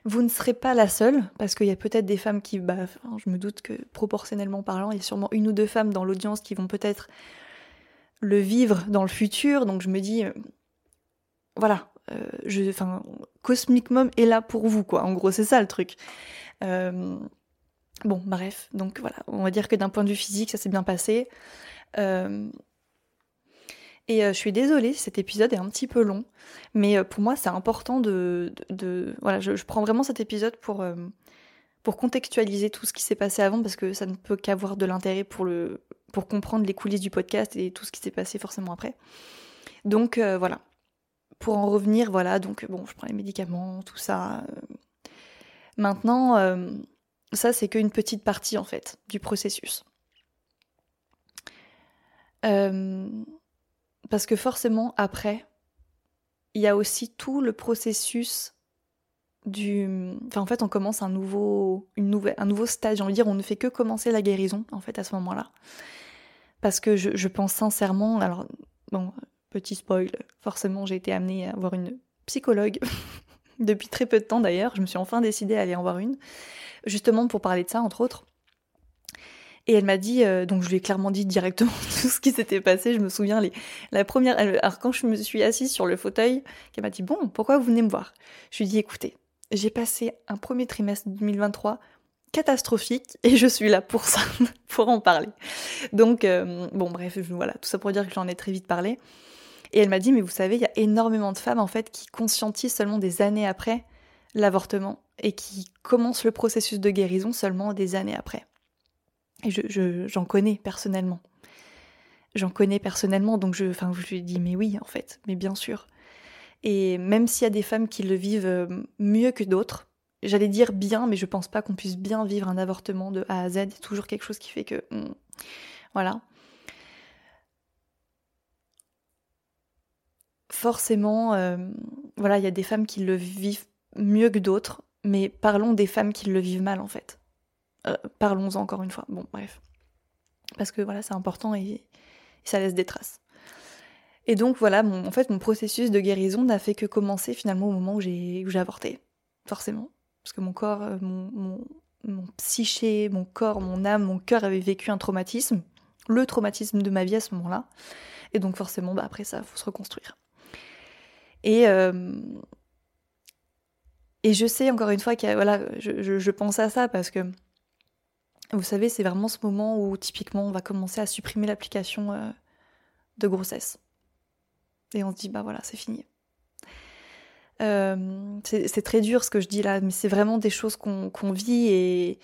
Vous ne serez pas la seule, parce qu'il y a peut-être des femmes qui, bah, je me doute que proportionnellement parlant, il y a sûrement une ou deux femmes dans l'audience qui vont peut-être le vivre dans le futur. Donc je me dis, euh, voilà, euh, je, enfin, Cosmic Mom est là pour vous, quoi. En gros, c'est ça le truc. Euh, bon, bref, donc voilà, on va dire que d'un point de vue physique, ça s'est bien passé. Et euh, je suis désolée, cet épisode est un petit peu long, mais euh, pour moi c'est important de, voilà, je, prends vraiment cet épisode pour euh, pour contextualiser tout ce qui s'est passé avant parce que ça ne peut qu'avoir de l'intérêt pour le pour comprendre les coulisses du podcast et tout ce qui s'est passé forcément après. Donc voilà. Pour en revenir, voilà, donc bon, je prends les médicaments, tout ça. Maintenant, ça c'est qu'une petite partie en fait du processus. Euh, parce que forcément, après, il y a aussi tout le processus du. En fait, on commence un nouveau, une un nouveau stage. J'ai envie de dire, on ne fait que commencer la guérison, en fait, à ce moment-là. Parce que je, pense sincèrement. Alors, bon, petit spoil, forcément, j'ai été amenée à voir une psychologue. Depuis très peu de temps d'ailleurs, je me suis enfin décidée à aller en voir une, justement pour parler de ça, entre autres. Et elle m'a dit, euh, donc je lui ai clairement dit directement tout ce qui s'était passé. Je me souviens, les, la première, alors quand je me suis assise sur le fauteuil, qu'elle m'a dit, bon, pourquoi vous venez me voir? Je lui ai dit, écoutez, j'ai passé un premier trimestre 2023 catastrophique et je suis là pour ça, pour en parler. Donc, euh, bon, bref, voilà, tout ça pour dire que j'en ai très vite parlé. Et elle m'a dit, mais vous savez, il y a énormément de femmes en fait qui conscientisent seulement des années après l'avortement et qui commencent le processus de guérison seulement des années après. Et j'en je, j'en connais personnellement. J'en connais personnellement, donc je, enfin, je lui ai dit, mais oui, en fait, mais bien sûr. Et même s'il y a des femmes qui le vivent euh, mieux que d'autres, j'allais dire bien, mais je pense pas qu'on puisse bien vivre un avortement de A à Z. Il y a toujours quelque chose qui fait que. Hmm, voilà. Forcément, euh, voilà, il y a des femmes qui le vivent mieux que d'autres, mais parlons des femmes qui le vivent mal en fait. Euh, parlons-en encore une fois. Bon, bref. Parce que voilà, c'est important et, ça laisse des traces. Et donc voilà, en fait, mon processus de guérison n'a fait que commencer finalement au moment où j'ai avorté, forcément parce que mon corps, euh, mon, psyché, mon corps, mon âme, mon cœur avait vécu un traumatisme, le traumatisme de ma vie à ce moment-là. Et donc forcément, bah, après ça, il faut se reconstruire. Et, euh, et je sais encore une fois que voilà, je, pense à ça parce que vous savez, c'est vraiment ce moment où typiquement on va commencer à supprimer l'application euh, de grossesse. Et on se dit, bah voilà, c'est fini. Euh, c'est très dur ce que je dis là, mais c'est vraiment des choses qu'on vit et,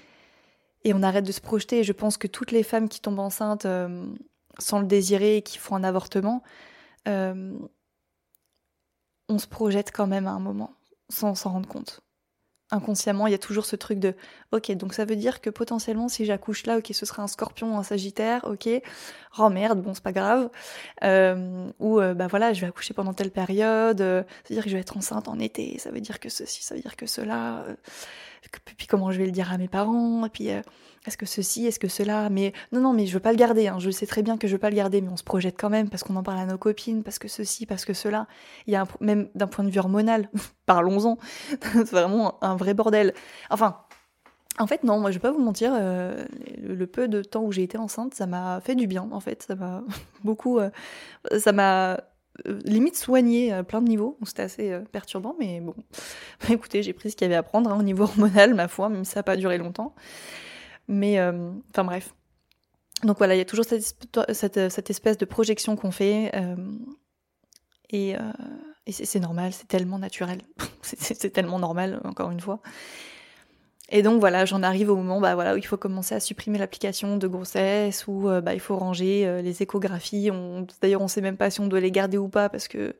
et, on arrête de se projeter. Et je pense que toutes les femmes qui tombent enceintes euh, sans le désirer et qui font un avortement, on se projette quand même à un moment, sans s'en rendre compte inconsciemment, il y a toujours ce truc de ok, donc ça veut dire que potentiellement si j'accouche là, ok, ce sera un scorpion, un sagittaire, ok, oh merde, bon, c'est pas grave. Euh, ou euh, bah voilà, je vais accoucher pendant telle période, euh, ça veut dire que je vais être enceinte en été, ça veut dire que ceci, ça veut dire que cela. puis comment je vais le dire à mes parents, et puis est-ce que ceci, est-ce que cela? Mais non, non, mais je veux pas le garder. Hein. Je sais très bien que je veux pas le garder, mais on se projette quand même parce qu'on en parle à nos copines, parce que ceci, parce que cela. Il y a même d'un point de vue hormonal, parlons-en. c'est vraiment un vrai bordel. Enfin, en fait, non, moi je vais pas vous mentir, euh, le, peu de temps où j'ai été enceinte, ça m'a fait du bien, en fait. Ça m'a beaucoup. Euh, ça m'a euh, limite soigné à plein de niveaux. C'était assez perturbant, mais bon. Écoutez, j'ai pris ce qu'il y avait à prendre hein, au niveau hormonal, ma foi, même si ça n'a pas duré longtemps. Mais, euh, enfin bref. Donc voilà, il y a toujours cette, espèce de projection qu'on fait. Euh, et, euh, c'est normal, c'est tellement naturel. c'est tellement normal, encore une fois. Et donc voilà, j'en arrive au moment bah, voilà, où il faut commencer à supprimer l'application de grossesse, où bah, il faut ranger les échographies. D'ailleurs, on sait même pas si on doit les garder ou pas, parce que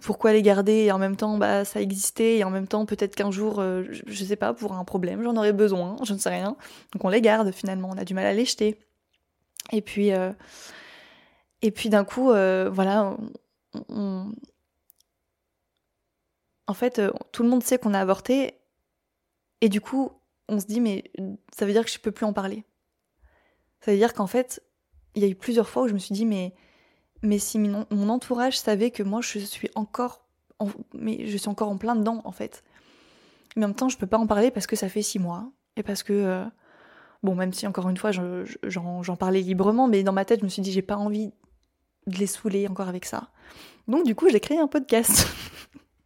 pourquoi les garder et en même temps bah ça existait et en même temps peut-être qu'un jour euh, je, sais pas pour un problème j'en aurais besoin je ne sais rien. Donc on les garde finalement on a du mal à les jeter. Et puis euh, et puis d'un coup euh, voilà en fait tout le monde sait qu'on a avorté et du coup on se dit mais ça veut dire que je peux plus en parler. Ça veut dire qu'en fait il y a eu plusieurs fois où je me suis dit mais mais si mon, entourage savait que moi je suis encore en, mais je suis encore en plein dedans en fait. Mais en même temps, je peux pas en parler parce que ça fait six mois et parce que euh, bon, même si encore une fois j'en parlais librement, mais dans ma tête je me suis dit j'ai pas envie de les saouler encore avec ça. Donc du coup j'ai créé un podcast.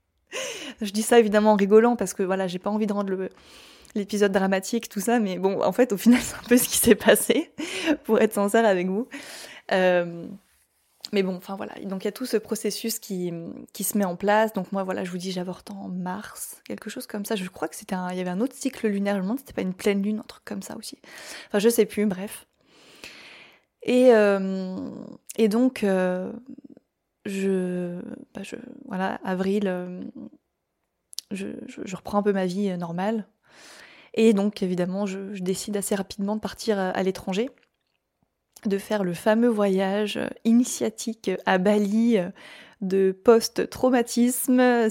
je dis ça évidemment en rigolant parce que voilà j'ai pas envie de rendre l'épisode dramatique tout ça, mais bon en fait au final c'est un peu ce qui s'est passé pour être sincère avec vous. Euh, mais bon, enfin voilà. Donc il y a tout ce processus qui, qui se met en place. Donc moi, voilà, je vous dis, j'avorte en mars, quelque chose comme ça. Je crois que c'était un, il y avait un autre cycle lunaire. Je me demande c'était pas une pleine lune, un truc comme ça aussi. Enfin, je sais plus, bref. Et, euh, et donc, euh, je, bah je, voilà, avril, euh, je, je, reprends un peu ma vie normale. Et donc, évidemment, je décide assez rapidement de partir à l'étranger de faire le fameux voyage initiatique à Bali euh, de post-traumatisme, euh,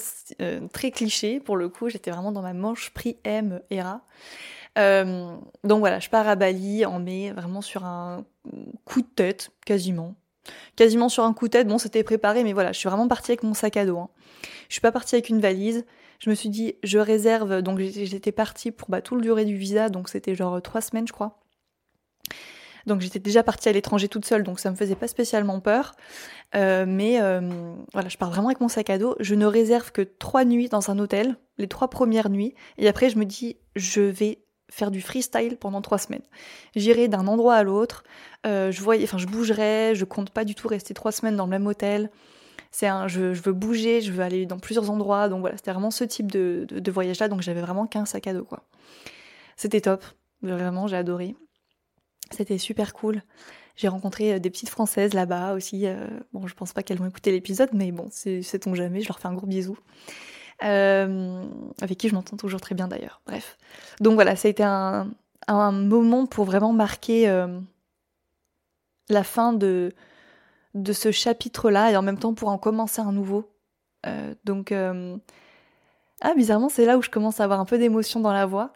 très cliché pour le coup, j'étais vraiment dans ma manche prix M era. Euh, donc voilà, je pars à Bali en mai, vraiment sur un coup de tête, quasiment. Quasiment sur un coup de tête, bon c'était préparé, mais voilà, je suis vraiment partie avec mon sac à dos. Hein. Je suis pas partie avec une valise, je me suis dit, je réserve, donc j'étais partie pour bah, tout le durée du visa, donc c'était genre trois semaines je crois. Donc j'étais déjà partie à l'étranger toute seule, donc ça me faisait pas spécialement peur. Euh, mais euh, voilà, je pars vraiment avec mon sac à dos. Je ne réserve que trois nuits dans un hôtel, les trois premières nuits. Et après, je me dis, je vais faire du freestyle pendant trois semaines. J'irai d'un endroit à l'autre, euh, je voyais, enfin je bougerai, je compte pas du tout rester trois semaines dans le même hôtel. C'est un, je, veux bouger, je veux aller dans plusieurs endroits, donc voilà, c'était vraiment ce type de, de, voyage-là, donc j'avais vraiment qu'un sac à dos quoi. C'était top, vraiment, j'ai adoré. C'était super cool. J'ai rencontré euh, des petites françaises là-bas aussi. Euh, bon, je pense pas qu'elles vont écouter l'épisode, mais bon, c'est ton jamais. Je leur fais un gros bisou. Euh, avec qui je m'entends toujours très bien d'ailleurs. Bref. Donc voilà, ça a été un, moment pour vraiment marquer la fin de, de ce chapitre-là et en même temps pour en commencer un nouveau. donc, ah, bizarrement, c'est là où je commence à avoir un peu d'émotion dans la voix.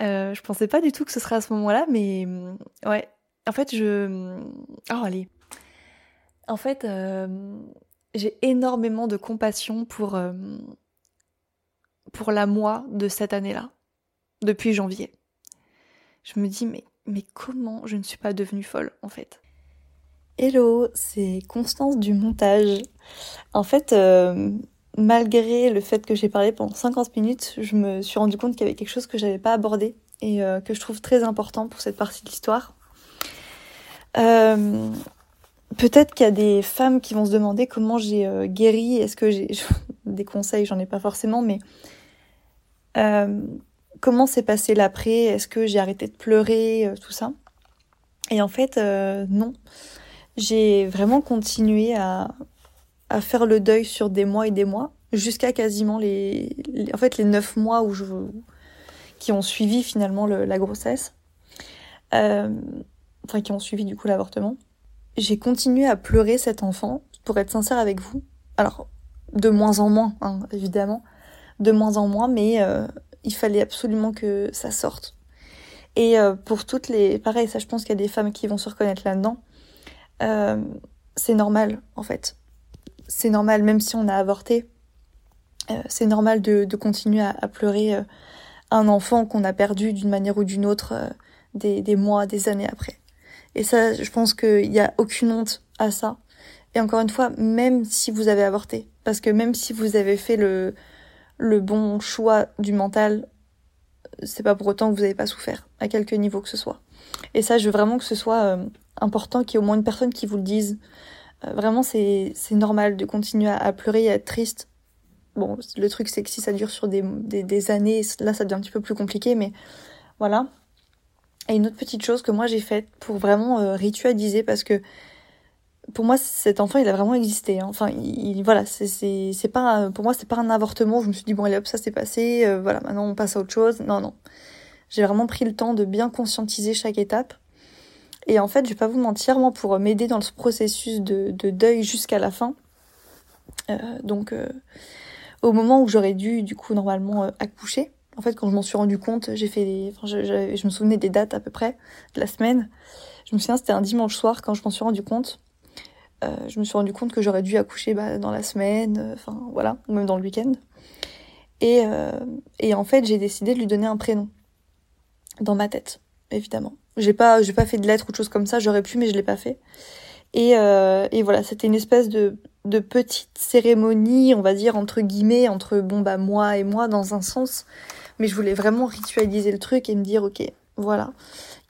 Je pensais pas du tout que ce serait à ce moment-là, mais ouais, en fait, je. Oh, allez. En fait, euh, j'ai énormément de compassion pour, euh, pour la moi de cette année-là, depuis janvier. Je me dis, mais, comment je ne suis pas devenue folle, en fait? Hello, c'est Constance du montage. En fait, euh, malgré le fait que j'ai parlé pendant 50 minutes, je me suis rendu compte qu'il y avait quelque chose que j'avais pas abordé et que je trouve très important pour cette partie de l'histoire. Euh, peut-être qu'il y a des femmes qui vont se demander comment j'ai euh, guéri. Est-ce que j'ai des conseils J'en ai pas forcément, mais euh, comment s'est passé l'après? Est-ce que j'ai arrêté de pleurer? Tout ça. Et en fait, non. J'ai vraiment continué à, à faire le deuil sur des mois et des mois, jusqu'à quasiment les, en fait, les neuf mois où je, qui ont suivi finalement le, la grossesse. Euh, enfin qui ont suivi du coup l'avortement, j'ai continué à pleurer cet enfant, pour être sincère avec vous. Alors, de moins en moins, hein, évidemment, de moins en moins, mais euh, il fallait absolument que ça sorte. Et euh, pour toutes les... Pareil, ça je pense qu'il y a des femmes qui vont se reconnaître là-dedans. Euh, c'est normal, en fait. C'est normal, même si on a avorté. c'est normal de, de continuer à, à pleurer un enfant qu'on a perdu d'une manière ou d'une autre des, des mois, des années après. Et ça, je pense qu'il n'y a aucune honte à ça. Et encore une fois, même si vous avez avorté, parce que même si vous avez fait le, le bon choix du mental, c'est pas pour autant que vous n'avez pas souffert, à quelque niveau que ce soit. Et ça, je veux vraiment que ce soit euh, important qu'il y ait au moins une personne qui vous le dise. Euh, vraiment, c'est normal de continuer à, pleurer et à être triste. Bon, le truc, c'est que si ça dure sur des, des, années, là, ça devient un petit peu plus compliqué, mais voilà. Et une autre petite chose que moi j'ai faite pour vraiment euh, ritualiser parce que pour moi cet enfant il a vraiment existé. Hein. Enfin il, voilà c'est c'est pas pour moi c'est pas un avortement. Je me suis dit bon allez hop ça s'est passé euh, voilà maintenant on passe à autre chose. Non non j'ai vraiment pris le temps de bien conscientiser chaque étape. Et en fait je vais pas vous mentir moi pour m'aider dans ce processus de, de deuil jusqu'à la fin. Euh, donc au moment où j'aurais dû du coup normalement accoucher en fait, quand je m'en suis rendu compte, j'ai fait, enfin, je, me souvenais des dates à peu près de la semaine. Je me souviens, c'était un dimanche soir quand je m'en suis rendu compte. Euh, je me suis rendu compte que j'aurais dû accoucher bah, dans la semaine, euh, enfin voilà, ou même dans le week-end. Euh, et en fait, j'ai décidé de lui donner un prénom dans ma tête, évidemment. J'ai pas, j'ai pas fait de lettres ou de choses comme ça. J'aurais pu, mais je l'ai pas fait. Et, et voilà, c'était une espèce de, de petite cérémonie, on va dire entre guillemets, entre bon bah moi et moi dans un sens mais je voulais vraiment ritualiser le truc et me dire, ok, voilà,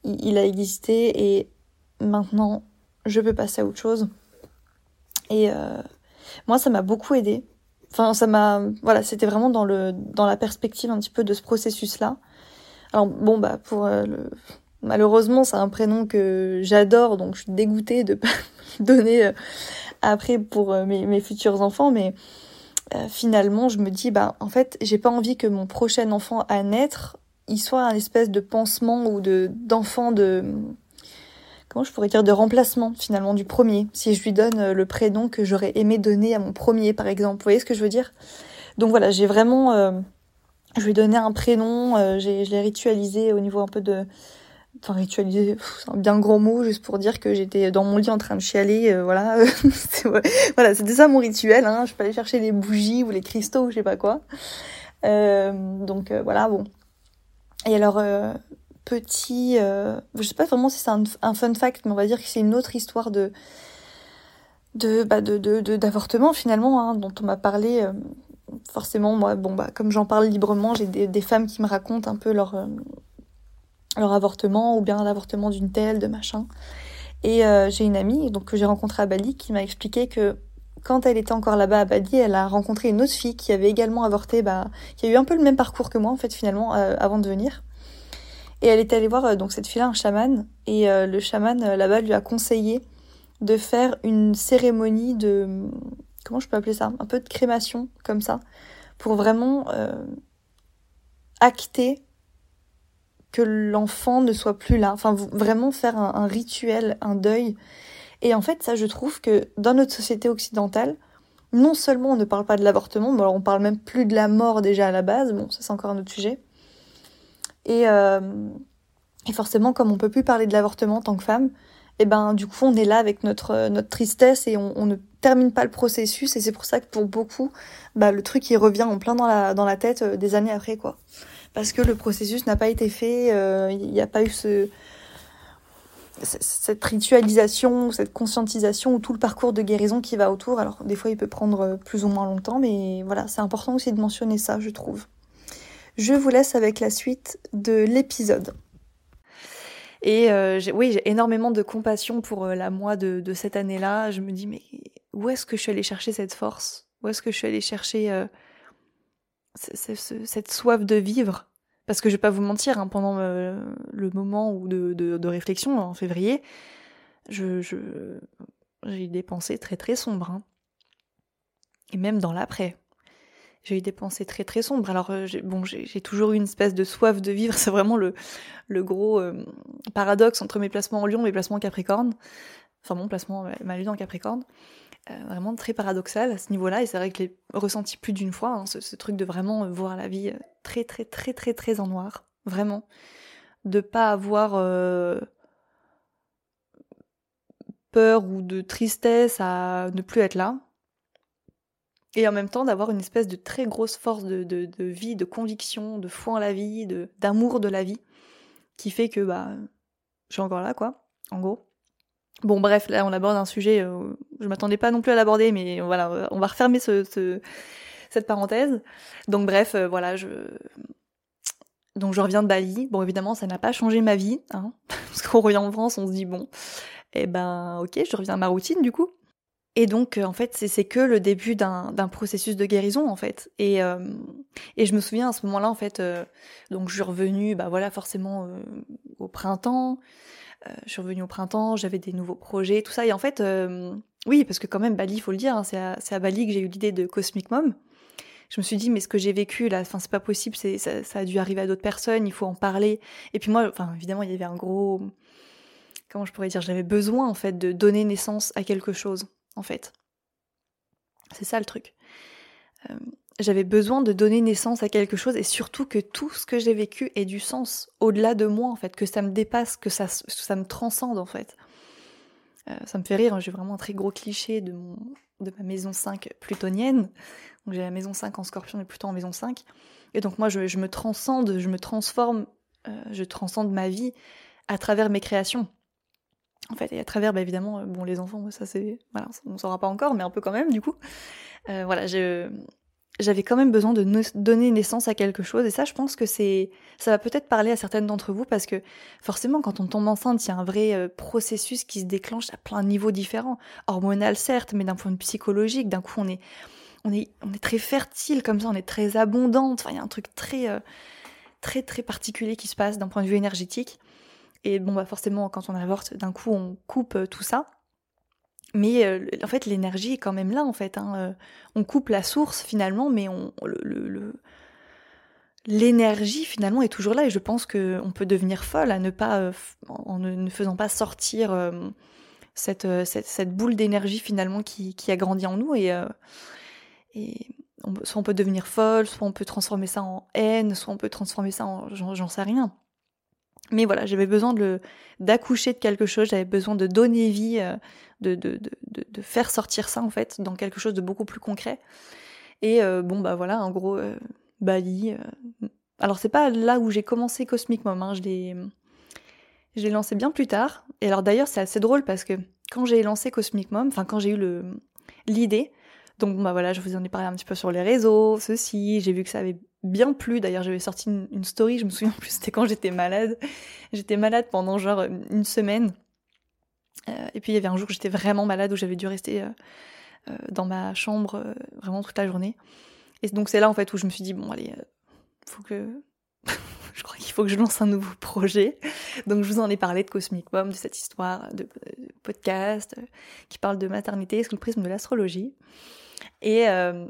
il, a existé et maintenant je peux passer à autre chose. Et euh, moi, ça m'a beaucoup aidé. Enfin, ça m'a, voilà, c'était vraiment dans le, dans la perspective un petit peu de ce processus-là. Alors bon, bah pour euh, le, malheureusement, c'est un prénom que j'adore, donc je suis dégoûtée de pas donner euh, après pour mes, mes futurs enfants, mais euh, finalement, je me dis, bah, en fait, j'ai pas envie que mon prochain enfant à naître, il soit un espèce de pansement ou de d'enfant de comment je pourrais dire de remplacement finalement du premier. Si je lui donne euh, le prénom que j'aurais aimé donner à mon premier, par exemple, vous voyez ce que je veux dire? Donc voilà, j'ai vraiment, euh, je lui ai donné un prénom, j'ai, je l'ai ritualisé au niveau un peu de enfin ritualiser, c'est un bien grand mot juste pour dire que j'étais dans mon lit en train de chialer, euh, voilà. voilà, c'était ça mon rituel, hein. Je peux aller chercher les bougies ou les cristaux ou je sais pas quoi. Euh, donc euh, voilà, bon. Et alors, petit, je sais pas vraiment si c'est un, un, fun fact, mais on va dire que c'est une autre histoire de de bah de d'avortement finalement hein, dont on m'a parlé forcément moi bon bah comme j'en parle librement j'ai des femmes qui me racontent un peu leur leur avortement ou bien l'avortement d'une telle, de machin. Et euh, j'ai une amie donc que j'ai rencontrée à Bali qui m'a expliqué que quand elle était encore là-bas à Bali, elle a rencontré une autre fille qui avait également avorté, bah, qui a eu un peu le même parcours que moi en fait finalement euh, avant de venir. Et elle est allée voir euh, donc cette fille-là un chaman et le chaman là-bas lui a conseillé de faire une cérémonie de comment je peux appeler ça, un peu de crémation comme ça, pour vraiment acter que l'enfant ne soit plus là. Enfin, vraiment faire un, rituel, un deuil. Et en fait, ça, je trouve que dans notre société occidentale, non seulement on ne parle pas de l'avortement, mais alors on parle même plus de la mort déjà à la base. Bon, ça c'est encore un autre sujet. Et, euh, forcément, comme on peut plus parler de l'avortement en tant que femme, et eh ben du coup on est là avec notre notre tristesse et on, ne termine pas le processus et c'est pour ça que pour beaucoup bah le truc il revient en plein dans la dans la tête euh, des années après quoi parce que le processus n'a pas été fait, euh, il n'y a pas eu ce, cette ritualisation, cette conscientisation ou tout le parcours de guérison qui va autour. Alors des fois il peut prendre plus ou moins longtemps, mais voilà, c'est important aussi de mentionner ça, je trouve. Je vous laisse avec la suite de l'épisode. Et euh, oui, j'ai énormément de compassion pour euh, la moi de cette année-là. Je me dis, mais où est-ce que je suis allée chercher cette force? Où est-ce que je suis allée chercher cette soif de vivre. Parce que je vais pas vous mentir, hein, pendant euh, le moment de, réflexion en février, j'ai eu des pensées très très sombres. Hein. Et même dans l'après. J'ai eu des pensées très très sombres. Alors euh, j'ai, bon, j'ai, toujours eu une espèce de soif de vivre. C'est vraiment le, le gros euh, paradoxe entre mes placements en Lion et mes placements en Capricorne. Enfin mon placement, ma lune en Capricorne. Euh, vraiment très paradoxal à ce niveau-là. Et c'est vrai que je l'ai ressenti plus d'une fois, hein, ce, truc de vraiment voir la vie euh, très, très, très, très, très en noir. Vraiment. De pas avoir euh, peur ou de tristesse à ne plus être là. Et en même temps d'avoir une espèce de très grosse force de, de, vie, de conviction, de foi en la vie, d'amour de, la vie, qui fait que bah, je suis encore là, quoi, en gros. Bon, bref, là, on aborde un sujet, euh, je m'attendais pas non plus à l'aborder, mais voilà, on va refermer ce, cette parenthèse. Donc, bref, euh, voilà, je. Donc, je reviens de Bali. Bon, évidemment, ça n'a pas changé ma vie, hein, parce qu'on revient en France, on se dit, bon, eh ben, ok, je reviens à ma routine, du coup. Et donc, euh, en fait, c'est que le début d'un processus de guérison, en fait. Et, euh, et je me souviens à ce moment-là, en fait, donc je suis revenue, bah voilà, forcément au printemps. Euh, je suis revenue au printemps, j'avais des nouveaux projets, tout ça. Et en fait, euh, oui, parce que quand même, Bali, il faut le dire, hein, c'est à, Bali que j'ai eu l'idée de Cosmic Mom. Je me suis dit, mais ce que j'ai vécu là, enfin, c'est pas possible, ça, ça a dû arriver à d'autres personnes, il faut en parler. Et puis moi, enfin, évidemment, il y avait un gros. Comment je pourrais dire J'avais besoin, en fait, de donner naissance à quelque chose, en fait. C'est ça le truc. Euh, j'avais besoin de donner naissance à quelque chose et surtout que tout ce que j'ai vécu ait du sens au-delà de moi en fait, que ça me dépasse, que ça, me transcende en fait. Euh, ça me fait rire, hein, j'ai vraiment un très gros cliché de, mon, de ma maison 5 plutonienne. Donc j'ai la maison 5 en scorpion et plutôt en maison 5. Et donc moi je, me transcende, je me transforme, euh, je transcende ma vie à travers mes créations. En fait, et à travers, bah, évidemment, euh, bon, les enfants, ça c'est. Voilà, on ne saura pas encore, mais un peu quand même, du coup. voilà, je, j'avais quand même besoin de donner naissance à quelque chose. Et ça je pense que c'est ça va peut-être parler à certaines d'entre vous parce que forcément quand on tombe enceinte il y a un vrai euh, processus qui se déclenche à plein de niveaux différents. Hormonal certes mais d'un point de vue psychologique d'un coup on est on est on est très fertile comme ça on est très abondante. Enfin il y a un truc très euh, très très particulier qui se passe d'un point de vue énergétique. Et bon bah forcément quand on avorte d'un coup on coupe euh, tout ça mais euh, en fait, l'énergie est quand même là, en fait. Hein. Euh, on coupe la source finalement, mais on, l'énergie finalement est toujours là. Et je pense qu'on peut devenir folle à ne pas, euh, en ne faisant pas sortir cette, cette, boule d'énergie finalement qui, qui, a grandi en nous. Et, et soit on peut devenir folle, soit on peut transformer ça en haine, soit on peut transformer ça en j'en sais rien. Mais voilà, j'avais besoin d'accoucher de quelque chose, j'avais besoin de donner vie, de, de, de, de, faire sortir ça en fait dans quelque chose de beaucoup plus concret. Et euh, bon bah voilà, en gros, euh, Bali. Alors c'est pas là où j'ai commencé Cosmic Mom, hein, je l'ai je l'ai lancé bien plus tard. Et alors d'ailleurs c'est assez drôle parce que quand j'ai lancé Cosmic Mom, enfin quand j'ai eu le l'idée, Donc bah voilà, je vous en ai parlé un petit peu sur les réseaux, ceci, j'ai vu que ça avait bien plu. D'ailleurs, j'avais sorti une, story, je me souviens plus, c'était quand j'étais malade. J'étais malade pendant genre une semaine. Euh, et puis il y avait un jour où j'étais vraiment malade, où j'avais dû rester euh, euh, dans ma chambre vraiment toute la journée. Et donc c'est là en fait où je me suis dit, bon allez, faut que... je crois qu'il faut que je lance un nouveau projet. Donc je vous en ai parlé de Cosmic Mom, de cette histoire de, podcast qui parle de maternité sous le prisme de l'astrologie. Et,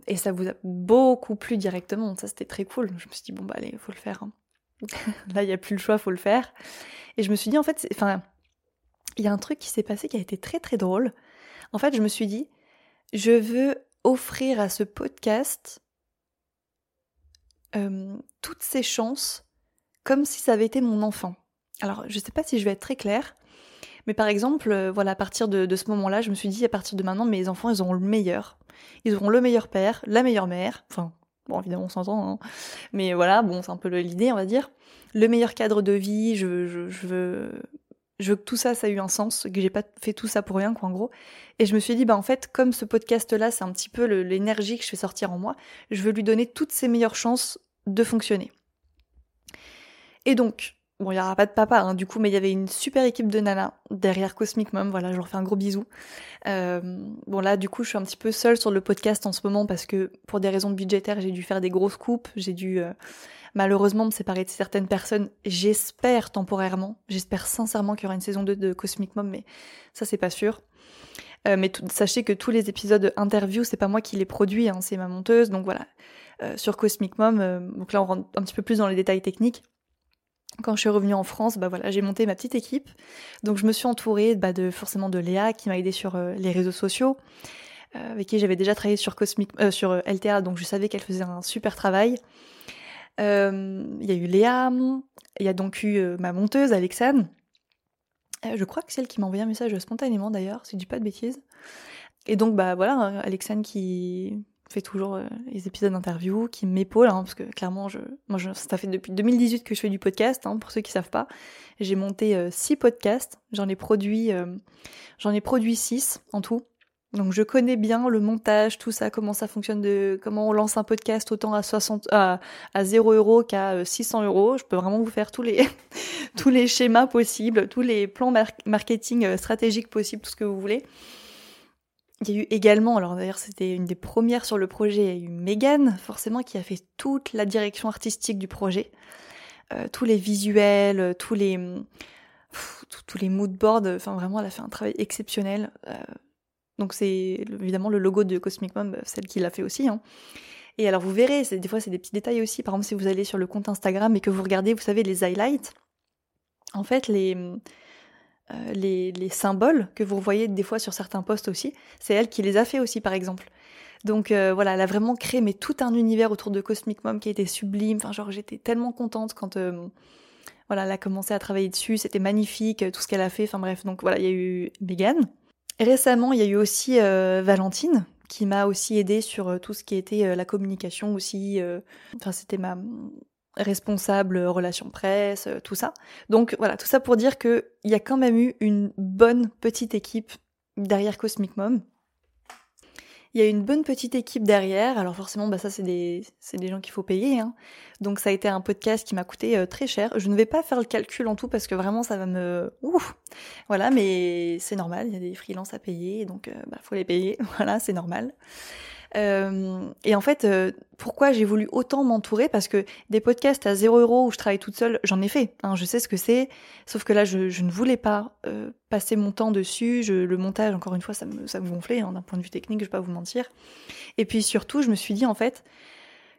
et, ça vous a beaucoup plu directement. Ça, c'était très cool. Je me suis dit, bon, bah, allez, faut le faire. Hein. Là, il n'y a plus le choix, faut le faire. Et je me suis dit, en fait, enfin, il y a un truc qui s'est passé qui a été très, très drôle. En fait, je me suis dit, je veux offrir à ce podcast euh, toutes ces chances comme si ça avait été mon enfant. Alors, je ne sais pas si je vais être très claire, mais par exemple, euh, voilà, à partir de, ce moment-là, je me suis dit, à partir de maintenant, mes enfants, ils auront le meilleur. Ils auront le meilleur père, la meilleure mère, enfin, bon, évidemment, on s'entend, hein. mais voilà, bon, c'est un peu l'idée, on va dire. Le meilleur cadre de vie, je, veux, je veux que tout ça, ça a eu un sens, que j'ai pas fait tout ça pour rien, quoi, en gros. Et je me suis dit, bah, en fait, comme ce podcast-là, c'est un petit peu l'énergie que je fais sortir en moi, je veux lui donner toutes ses meilleures chances de fonctionner. Et donc, Bon, il n'y aura pas de papa, hein, du coup, mais il y avait une super équipe de nanas derrière Cosmic Mom. Voilà, je leur fais un gros bisou. Euh, bon, là, du coup, je suis un petit peu seule sur le podcast en ce moment parce que pour des raisons budgétaires, j'ai dû faire des grosses coupes. J'ai dû euh, malheureusement me séparer de certaines personnes. J'espère temporairement. J'espère sincèrement qu'il y aura une saison 2 de Cosmic Mom, mais ça, c'est pas sûr. Euh, mais sachez que tous les épisodes interview, c'est pas moi qui les produis, hein, c'est ma monteuse. Donc voilà, sur Cosmic Mom, donc là, on rentre un petit peu plus dans les détails techniques quand je suis revenue en France, bah voilà, j'ai monté ma petite équipe. Donc je me suis entourée bah, de forcément de Léa qui m'a aidé sur euh, les réseaux sociaux, euh, avec qui j'avais déjà travaillé sur Cosmic, euh, sur LTA, donc je savais qu'elle faisait un super travail. Il y a eu Léa, il y a donc eu ma monteuse Alexane. je crois que c'est elle qui m'a envoyé un message spontanément d'ailleurs, si je dis pas de bêtises. Et donc bah voilà, Alexane qui fais toujours euh, les épisodes d'interview, qui m'épaule, hein, parce que clairement, je, moi, ça fait depuis 2018 que je fais du podcast, hein, pour ceux qui savent pas. J'ai monté euh, six podcasts, j'en ai produit, euh, j'en ai produit six en tout. Donc je connais bien le montage, tout ça, comment ça fonctionne, de comment on lance un podcast autant à 60, à, à 0 euros qu'à 600 euros. Je peux vraiment vous faire tous les tous les schémas possibles, tous les plans marketing stratégiques possibles, tout ce que vous voulez. Il y a eu également, alors d'ailleurs c'était une des premières sur le projet, il y a eu Megan, forcément, qui a fait toute la direction artistique du projet. Euh, tous les visuels, euh, tous les, tous les moodboards, enfin vraiment elle a fait un travail exceptionnel. Euh, donc c'est évidemment le logo de Cosmic Mom, celle qui l'a fait aussi. Hein. Et alors vous verrez, des fois c'est des petits détails aussi. Par exemple si vous allez sur le compte Instagram et que vous regardez, vous savez, les highlights, en fait les euh, les, symboles que vous voyez des fois sur certains posts aussi, c'est elle qui les a fait aussi par exemple. Donc euh, voilà, elle a vraiment créé mais tout un univers autour de Cosmic Mom qui été sublime. Enfin genre j'étais tellement contente quand euh, voilà, elle a commencé à travailler dessus, c'était magnifique tout ce qu'elle a fait. Enfin bref, donc voilà, il y a eu Megan. Récemment, il y a eu aussi Valentine qui m'a aussi aidé sur tout ce qui était la communication aussi. Enfin, c'était ma responsable relations presse, euh, tout ça. Donc voilà, tout ça pour dire qu'il y a quand même eu une bonne petite équipe derrière Cosmic Mom. Il y a une bonne petite équipe derrière, alors forcément, bah ça c'est des, des gens qu'il faut payer. Hein. Donc ça a été un podcast qui m'a coûté euh, très cher. Je ne vais pas faire le calcul en tout parce que vraiment ça va me... Ouf Voilà, mais c'est normal, il y a des freelances à payer, donc il euh, bah, faut les payer, voilà, c'est normal. Euh, et en fait, euh, pourquoi j'ai voulu autant m'entourer? Parce que des podcasts à 0 euros où je travaille toute seule, j'en ai fait. Hein, je sais ce que c'est. Sauf que là, je, ne voulais pas euh, passer mon temps dessus. Je, le montage, encore une fois, ça me, gonflait hein, d'un point de vue technique, je vais pas vous mentir. Et puis surtout, je me suis dit, en fait,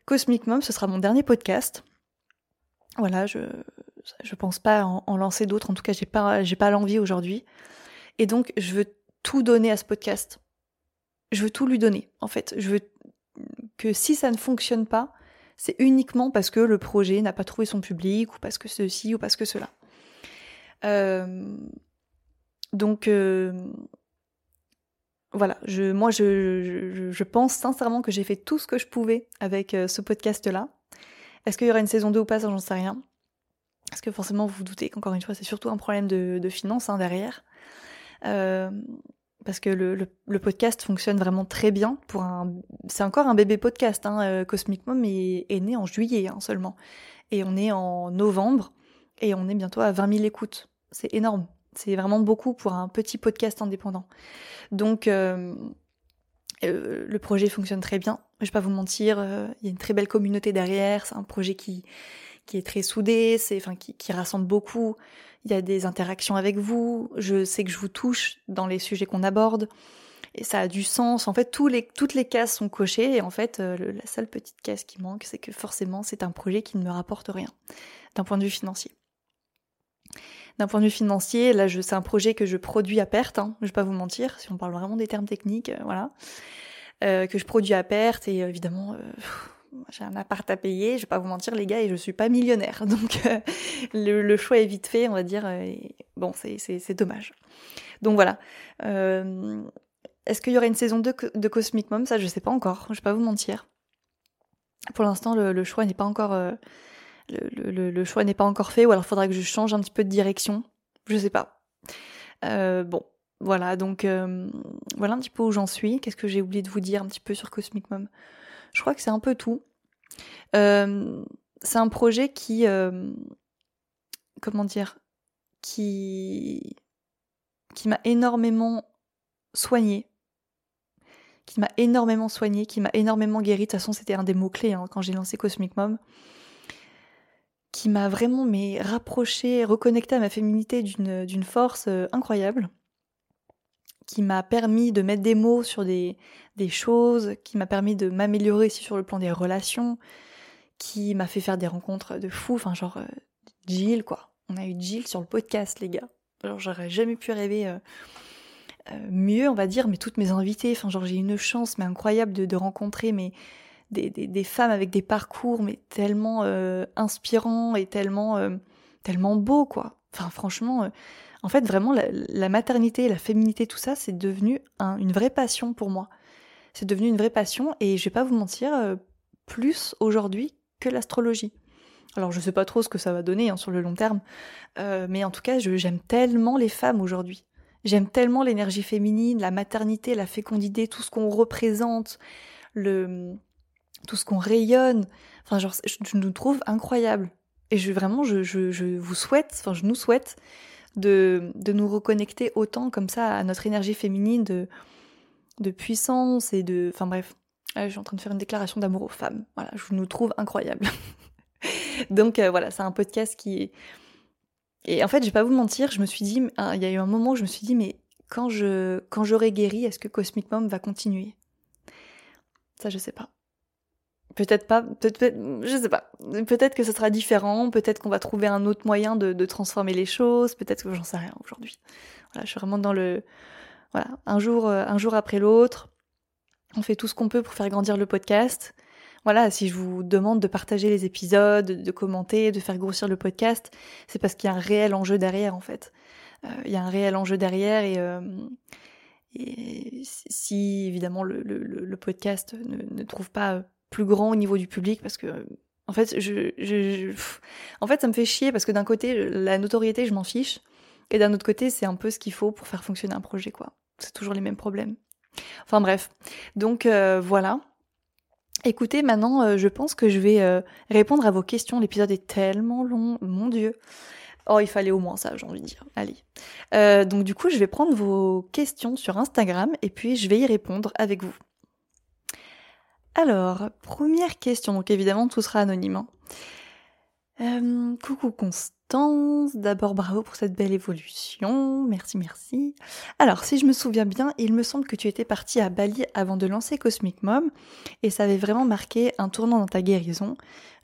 Cosmic Mom, ce sera mon dernier podcast. Voilà, je je pense pas en, en lancer d'autres. En tout cas, j'ai pas j'ai pas l'envie aujourd'hui. Et donc, je veux tout donner à ce podcast je veux tout lui donner, en fait. Je veux que si ça ne fonctionne pas, c'est uniquement parce que le projet n'a pas trouvé son public, ou parce que ceci, ou parce que cela. Euh, donc, euh, voilà, moi, je, je, pense sincèrement que j'ai fait tout ce que je pouvais avec euh, ce podcast-là. Est-ce qu'il y aura une saison 2 ou pas, ça, j'en sais rien. Parce que forcément, vous vous doutez qu'encore une fois, c'est surtout un problème de, de finances hein, derrière. Parce que le, podcast fonctionne vraiment très bien. Pour un, c'est encore un bébé podcast. Hein. Euh, Cosmic Mom est, né en juillet hein, seulement, et on est en novembre et on est bientôt à 20 000 écoutes. C'est énorme. C'est vraiment beaucoup pour un petit podcast indépendant. Donc euh, euh, le projet fonctionne très bien. Je vais pas vous mentir, il y a une très belle communauté derrière. C'est un projet qui qui est très soudé, c'est enfin qui, qui rassemble beaucoup il y a des interactions avec vous, je sais que je vous touche dans les sujets qu'on aborde, et ça a du sens. En fait, tous les, toutes les cases sont cochées, et en fait, euh, la seule petite case qui manque, c'est que forcément, c'est un projet qui ne me rapporte rien, d'un point de vue financier. D'un point de vue financier, là, c'est un projet que je produis à perte, hein, je vais pas vous mentir, si on parle vraiment des termes techniques, euh, voilà. Euh, que je produis à perte, et évidemment, j'ai un appart à payer, je vais pas vous mentir les gars, et je suis pas millionnaire. Donc euh, le, choix est vite fait, on va dire. Euh, bon, c'est dommage. Donc voilà. Euh, est-ce qu'il y aura une saison 2 de Cosmic Mom? Ça, je sais pas encore. Je vais pas vous mentir. Pour l'instant, le, choix n'est pas encore le, choix n'est pas encore fait. Ou alors, il faudra que je change un petit peu de direction. Je sais pas. bon, voilà. Donc voilà un petit peu où j'en suis. Qu'est-ce que j'ai oublié de vous dire un petit peu sur Cosmic Mom? Je crois que c'est un peu tout. Euh, c'est un projet qui, euh, comment dire, qui, qui m'a énormément soigné, qui m'a énormément soigné, qui m'a énormément guéri. De toute façon, c'était un des mots clés hein, quand j'ai lancé Cosmic Mom, qui m'a vraiment mais rapproché, reconnecté à ma féminité d'une force euh, incroyable qui m'a permis de mettre des mots sur des, des choses, qui m'a permis de m'améliorer aussi sur le plan des relations, qui m'a fait faire des rencontres de fous, enfin genre euh, Jill quoi. On a eu Jill sur le podcast les gars. Alors j'aurais jamais pu rêver euh, euh, mieux on va dire, mais toutes mes invités, enfin genre j'ai une chance mais incroyable de, rencontrer mais des, des, femmes avec des parcours mais tellement inspirants et tellement tellement beaux quoi. Enfin franchement en fait, vraiment, la, maternité, la féminité, tout ça, c'est devenu une vraie passion pour moi. C'est devenu une vraie passion et je vais pas vous mentir, euh, plus aujourd'hui que l'astrologie. Alors je sais pas trop ce que ça va donner hein, sur le long terme, euh, mais en tout cas, j'aime tellement les femmes aujourd'hui. J'aime tellement l'énergie féminine, la maternité, la fécondité, tout ce qu'on représente, le, tout ce qu'on rayonne. Enfin, genre, je, nous trouve incroyable. Et je vraiment, je, je, je vous souhaite, enfin, je nous souhaite de, de nous reconnecter autant comme ça à notre énergie féminine de, de puissance et de... Enfin bref, je suis en train de faire une déclaration d'amour aux femmes. Voilà, je nous trouve incroyables. Donc euh, voilà, c'est un podcast qui est... Et en fait, je vais pas vous mentir, je me suis dit, hein, il y a eu un moment où je me suis dit, mais quand je quand j'aurai guéri, est-ce que Cosmic Mom va continuer? Ça, je sais pas. Peut-être pas, peut-être, je sais pas. Peut-être que ce sera différent, peut-être qu'on va trouver un autre moyen de, transformer les choses, peut-être que j'en sais rien aujourd'hui. Voilà, je suis vraiment dans le, voilà, un jour, euh, un jour après l'autre. On fait tout ce qu'on peut pour faire grandir le podcast. Voilà, si je vous demande de partager les épisodes, de commenter, de faire grossir le podcast, c'est parce qu'il y a un réel enjeu derrière en fait. Euh, il y a un réel enjeu derrière et, euh, si évidemment le, podcast ne trouve pas plus grand au niveau du public parce que en fait je, en fait ça me fait chier parce que d'un côté la notoriété je m'en fiche et d'un autre côté c'est un peu ce qu'il faut pour faire fonctionner un projet quoi c'est toujours les mêmes problèmes enfin bref donc euh, voilà écoutez maintenant euh, je pense que je vais euh, répondre à vos questions l'épisode est tellement long mon dieu Oh, il fallait au moins ça, j'ai envie de dire. Allez. donc du coup, je vais prendre vos questions sur Instagram et puis je vais y répondre avec vous. Alors, première question, donc évidemment tout sera anonyme. Hein. Euh, coucou Constance, d'abord bravo pour cette belle évolution, merci merci. Alors si je me souviens bien, il me semble que tu étais partie à Bali avant de lancer Cosmic Mom et ça avait vraiment marqué un tournant dans ta guérison.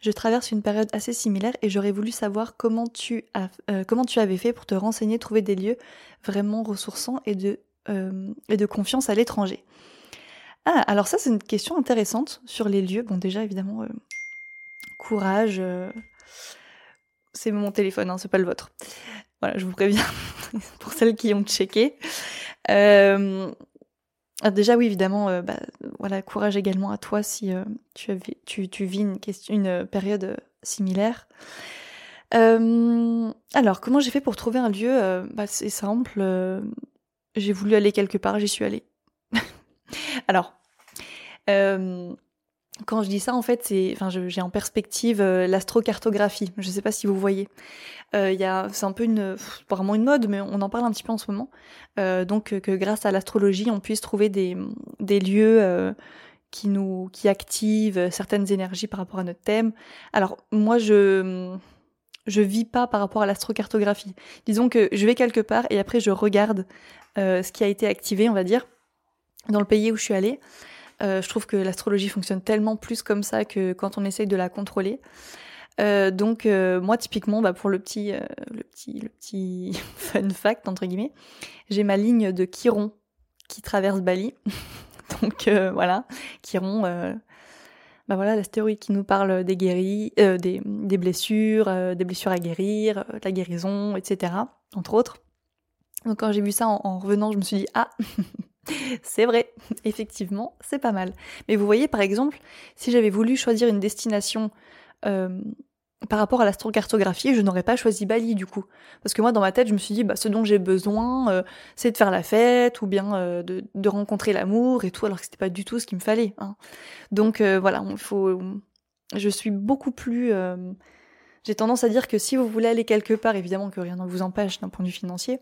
Je traverse une période assez similaire et j'aurais voulu savoir comment tu, euh, avais fait pour te renseigner, trouver des lieux vraiment ressourçants et de, euh, et de confiance à l'étranger. Ah, alors ça c'est une question intéressante sur les lieux. Bon déjà évidemment, euh, courage. Euh, c'est mon téléphone, hein, c'est pas le vôtre. Voilà, je vous préviens pour celles qui ont checké. Euh, déjà oui évidemment, bah, voilà courage également à toi si tu, vis une période similaire. alors comment j'ai fait pour trouver un lieu bah, C'est simple j'ai voulu aller quelque part, j'y suis allée. Alors, euh, quand je dis ça, en fait, c'est, j'ai en perspective euh, l'astrocartographie. Je ne sais pas si vous voyez. Euh, c'est un peu une, vraiment une mode, mais on en parle un petit peu en ce moment. donc, que grâce à l'astrologie, on puisse trouver des, des lieux qui nous, qui activent certaines énergies par rapport à notre thème. Alors, moi, je je vis pas par rapport à l'astrocartographie. Disons que je vais quelque part et après je regarde ce qui a été activé, on va dire, dans le pays où je suis allée. Euh, je trouve que l'astrologie fonctionne tellement plus comme ça que quand on essaye de la contrôler. Euh, donc euh, moi typiquement bah, pour le petit le petit le petit fun fact entre guillemets j'ai ma ligne de Chiron qui traverse Bali donc voilà Chiron bah voilà l'astéroïde qui nous parle des guéris des, des blessures des blessures à guérir de la guérison etc entre autres donc quand j'ai vu ça en revenant je me suis dit ah c'est vrai, effectivement, c'est pas mal. Mais vous voyez, par exemple, si j'avais voulu choisir une destination euh, par rapport à l'astrocartographie, je n'aurais pas choisi Bali du coup. Parce que moi, dans ma tête, je me suis dit, bah, ce dont j'ai besoin, euh, c'est de faire la fête ou bien euh, de, rencontrer l'amour et tout, alors que c'était pas du tout ce qu'il me fallait. Hein. Donc voilà, il faut. Je suis beaucoup plus. J'ai tendance à dire que si vous voulez aller quelque part, évidemment que rien ne vous empêche d'un point de vue financier,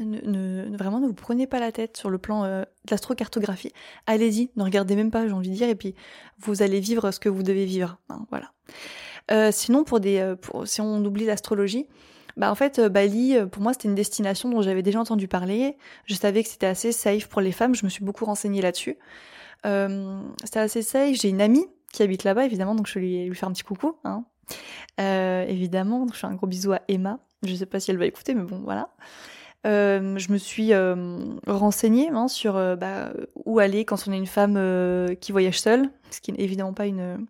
ne, vraiment ne vous prenez pas la tête sur le plan euh, de l'astrocartographie. Allez-y, ne regardez même pas, j'ai envie de dire, et puis vous allez vivre ce que vous devez vivre. Hein, voilà. Euh, sinon, pour des, euh, si on oublie l'astrologie, bah en fait, Bali, pour moi, c'était une destination dont j'avais déjà entendu parler. Je savais que c'était assez safe pour les femmes. Je me suis beaucoup renseignée là-dessus. c'était assez safe. J'ai une amie qui habite là-bas, évidemment, donc je lui, lui faire un petit coucou. Hein. évidemment, je fais un gros bisou à Emma. Je sais pas si elle va écouter, mais bon, voilà. Euh, je me suis euh, renseignée hein, sur euh, bah, où aller quand on est une femme qui voyage seule, ce qui n'est évidemment pas une,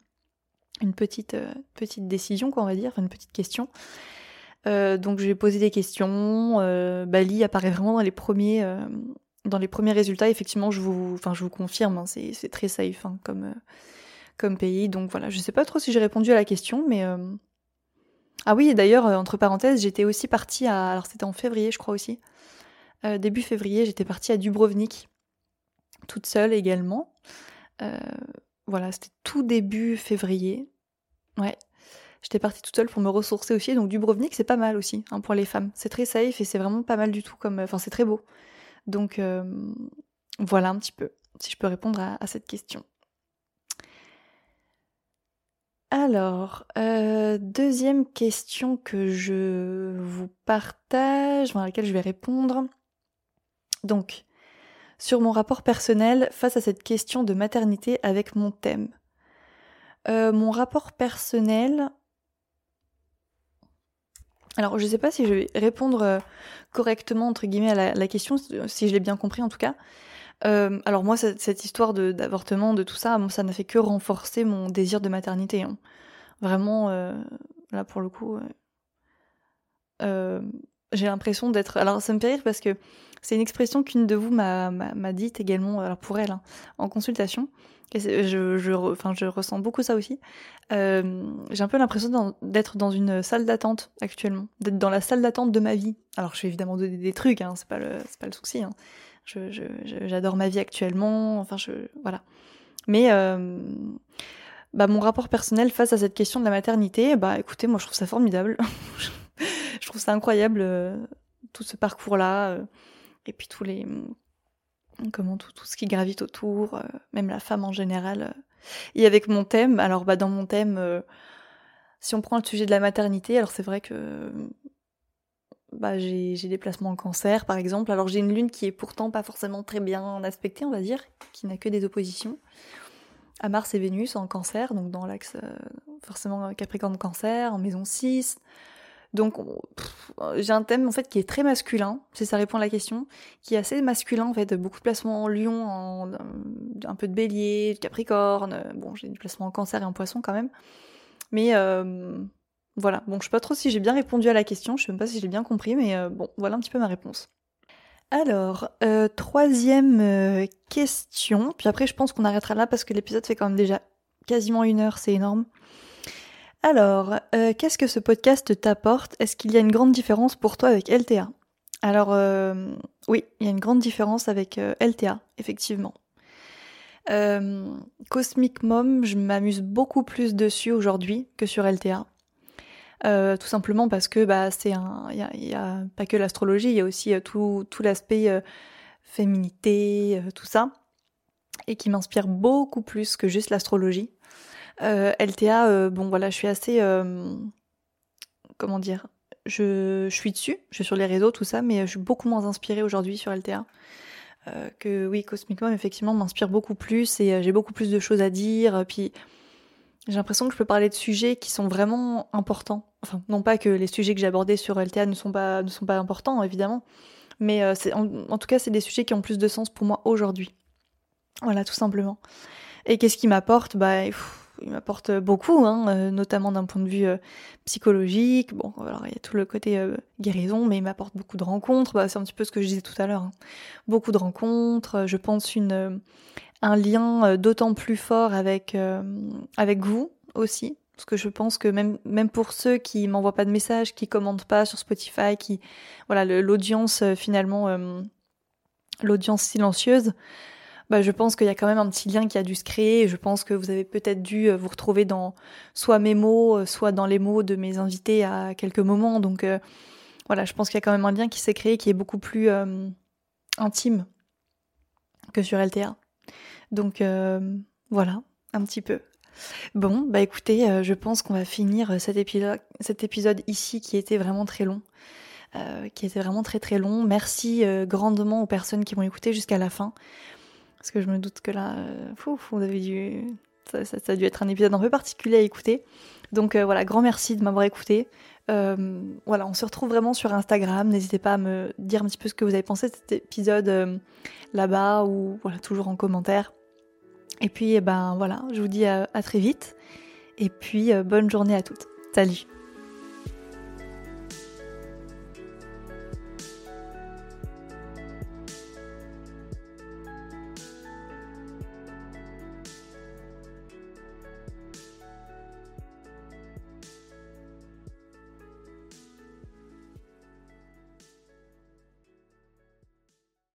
une petite, petite décision, quoi, on va dire, une petite question. donc j'ai posé des questions. Bali apparaît vraiment dans les premiers, dans les premiers résultats. Effectivement, je vous, je vous confirme, hein, c'est très safe hein, comme, comme pays. Donc voilà, je sais pas trop si j'ai répondu à la question, mais ah oui, d'ailleurs, euh, entre parenthèses, j'étais aussi partie à. Alors, c'était en février, je crois aussi. Euh, début février, j'étais partie à Dubrovnik, toute seule également. Euh, voilà, c'était tout début février. Ouais. J'étais partie toute seule pour me ressourcer aussi. Donc, Dubrovnik, c'est pas mal aussi hein, pour les femmes. C'est très safe et c'est vraiment pas mal du tout. comme Enfin, c'est très beau. Donc, voilà un petit peu, si je peux répondre à cette question. Alors, euh, deuxième question que je vous partage, dans laquelle je vais répondre. Donc, sur mon rapport personnel face à cette question de maternité avec mon thème. Euh, mon rapport personnel. Alors, je ne sais pas si je vais répondre euh, correctement, entre guillemets, à la question, si je l'ai bien compris en tout cas. Euh, alors moi, cette, histoire d'avortement, de, tout ça, ça n'a fait que renforcer mon désir de maternité. Hein. Vraiment, euh, là pour le coup, euh, j'ai l'impression d'être... Alors ça me fait rire parce que c'est une expression qu'une de vous m'a dite également, alors pour elle, hein, en consultation. Je, enfin, je ressens beaucoup ça aussi. j'ai un peu l'impression d'être dans une salle d'attente actuellement, d'être dans la salle d'attente de ma vie. Alors je fais évidemment des, des trucs, hein, c'est pas le, le souci. Hein j'adore ma vie actuellement, enfin je voilà. Mais euh, bah, mon rapport personnel face à cette question de la maternité, bah écoutez, moi je trouve ça formidable. je trouve ça incroyable euh, tout ce parcours-là euh, et puis tous les comment tout, tout ce qui gravite autour, même la femme en général. Et avec mon thème, alors bah dans mon thème, si on prend le sujet de la maternité, alors c'est vrai que bah, j'ai des placements en cancer, par exemple. Alors j'ai une lune qui est pourtant pas forcément très bien aspectée, on va dire, qui n'a que des oppositions. À Mars et Vénus en cancer, donc dans l'axe euh, forcément Capricorne cancer, en maison 6. Donc j'ai un thème en fait qui est très masculin, si ça répond à la question, qui est assez masculin en fait, beaucoup de placements en lion, un peu de bélier, de capricorne, bon j'ai du placement en cancer et en poisson quand même. Mais euh, voilà, bon, je sais pas trop si j'ai bien répondu à la question, je sais même pas si j'ai bien compris, mais euh, bon, voilà un petit peu ma réponse. Alors, euh, troisième euh, question, puis après je pense qu'on arrêtera là parce que l'épisode fait quand même déjà quasiment une heure, c'est énorme. Alors, qu'est-ce que ce podcast t'apporte? Est-ce qu'il y a une grande différence pour toi avec LTA Alors oui, il y a une grande différence avec LTA, effectivement. Cosmic Mom, je m'amuse beaucoup plus dessus aujourd'hui que sur LTA. Tout simplement parce que bah c'est un il y a, pas que l'astrologie il y a aussi tout, tout l'aspect féminité tout ça et qui m'inspire beaucoup plus que juste l'astrologie euh, LTA, euh, bon voilà, je suis assez. Euh, comment dire je, suis dessus, je suis sur les réseaux, tout ça, mais je suis beaucoup moins inspirée aujourd'hui sur LTA. que oui, Cosmic effectivement, m'inspire beaucoup plus et j'ai beaucoup plus de choses à dire. Puis j'ai l'impression que je peux parler de sujets qui sont vraiment importants. Enfin, non pas que les sujets que j'ai abordés sur LTA ne sont pas, ne sont pas importants, évidemment, mais en, en, tout cas, c'est des sujets qui ont plus de sens pour moi aujourd'hui. Voilà, tout simplement. Et qu'est-ce qui m'apporte? Bah, il m'apporte beaucoup, hein, euh, notamment d'un point de vue euh, psychologique. Bon, alors il y a tout le côté euh, guérison, mais il m'apporte beaucoup de rencontres. Bah, c'est un petit peu ce que je disais tout à l'heure. Hein. Beaucoup de rencontres. Je pense un lien d'autant plus fort avec vous aussi, parce que je pense que même même pour ceux qui m'envoient pas de messages, qui commentent pas sur Spotify, qui voilà l'audience finalement l'audience silencieuse bah, je pense qu'il y a quand même un petit lien qui a dû se créer. Je pense que vous avez peut-être dû euh, vous retrouver dans soit mes mots, euh, soit dans les mots de mes invités à quelques moments. Donc euh, voilà, je pense qu'il y a quand même un lien qui s'est créé qui est beaucoup plus intime que sur LTA. Donc voilà, un petit peu. Bon, bah écoutez, je pense qu'on va finir cet épisode, cet épisode ici qui était vraiment très long. qui était vraiment très très long. Merci grandement aux personnes qui m'ont écouté jusqu'à la fin. Parce que je me doute que là, euh, dû, ça, a dû être un épisode un peu particulier à écouter. Donc euh, voilà, grand merci de m'avoir écouté. Euh, voilà, on se retrouve vraiment sur Instagram. N'hésitez pas à me dire un petit peu ce que vous avez pensé de cet épisode là-bas ou voilà, toujours en commentaire. Et puis, eh ben voilà, je vous dis à très vite. Et puis, bonne journée à toutes. Salut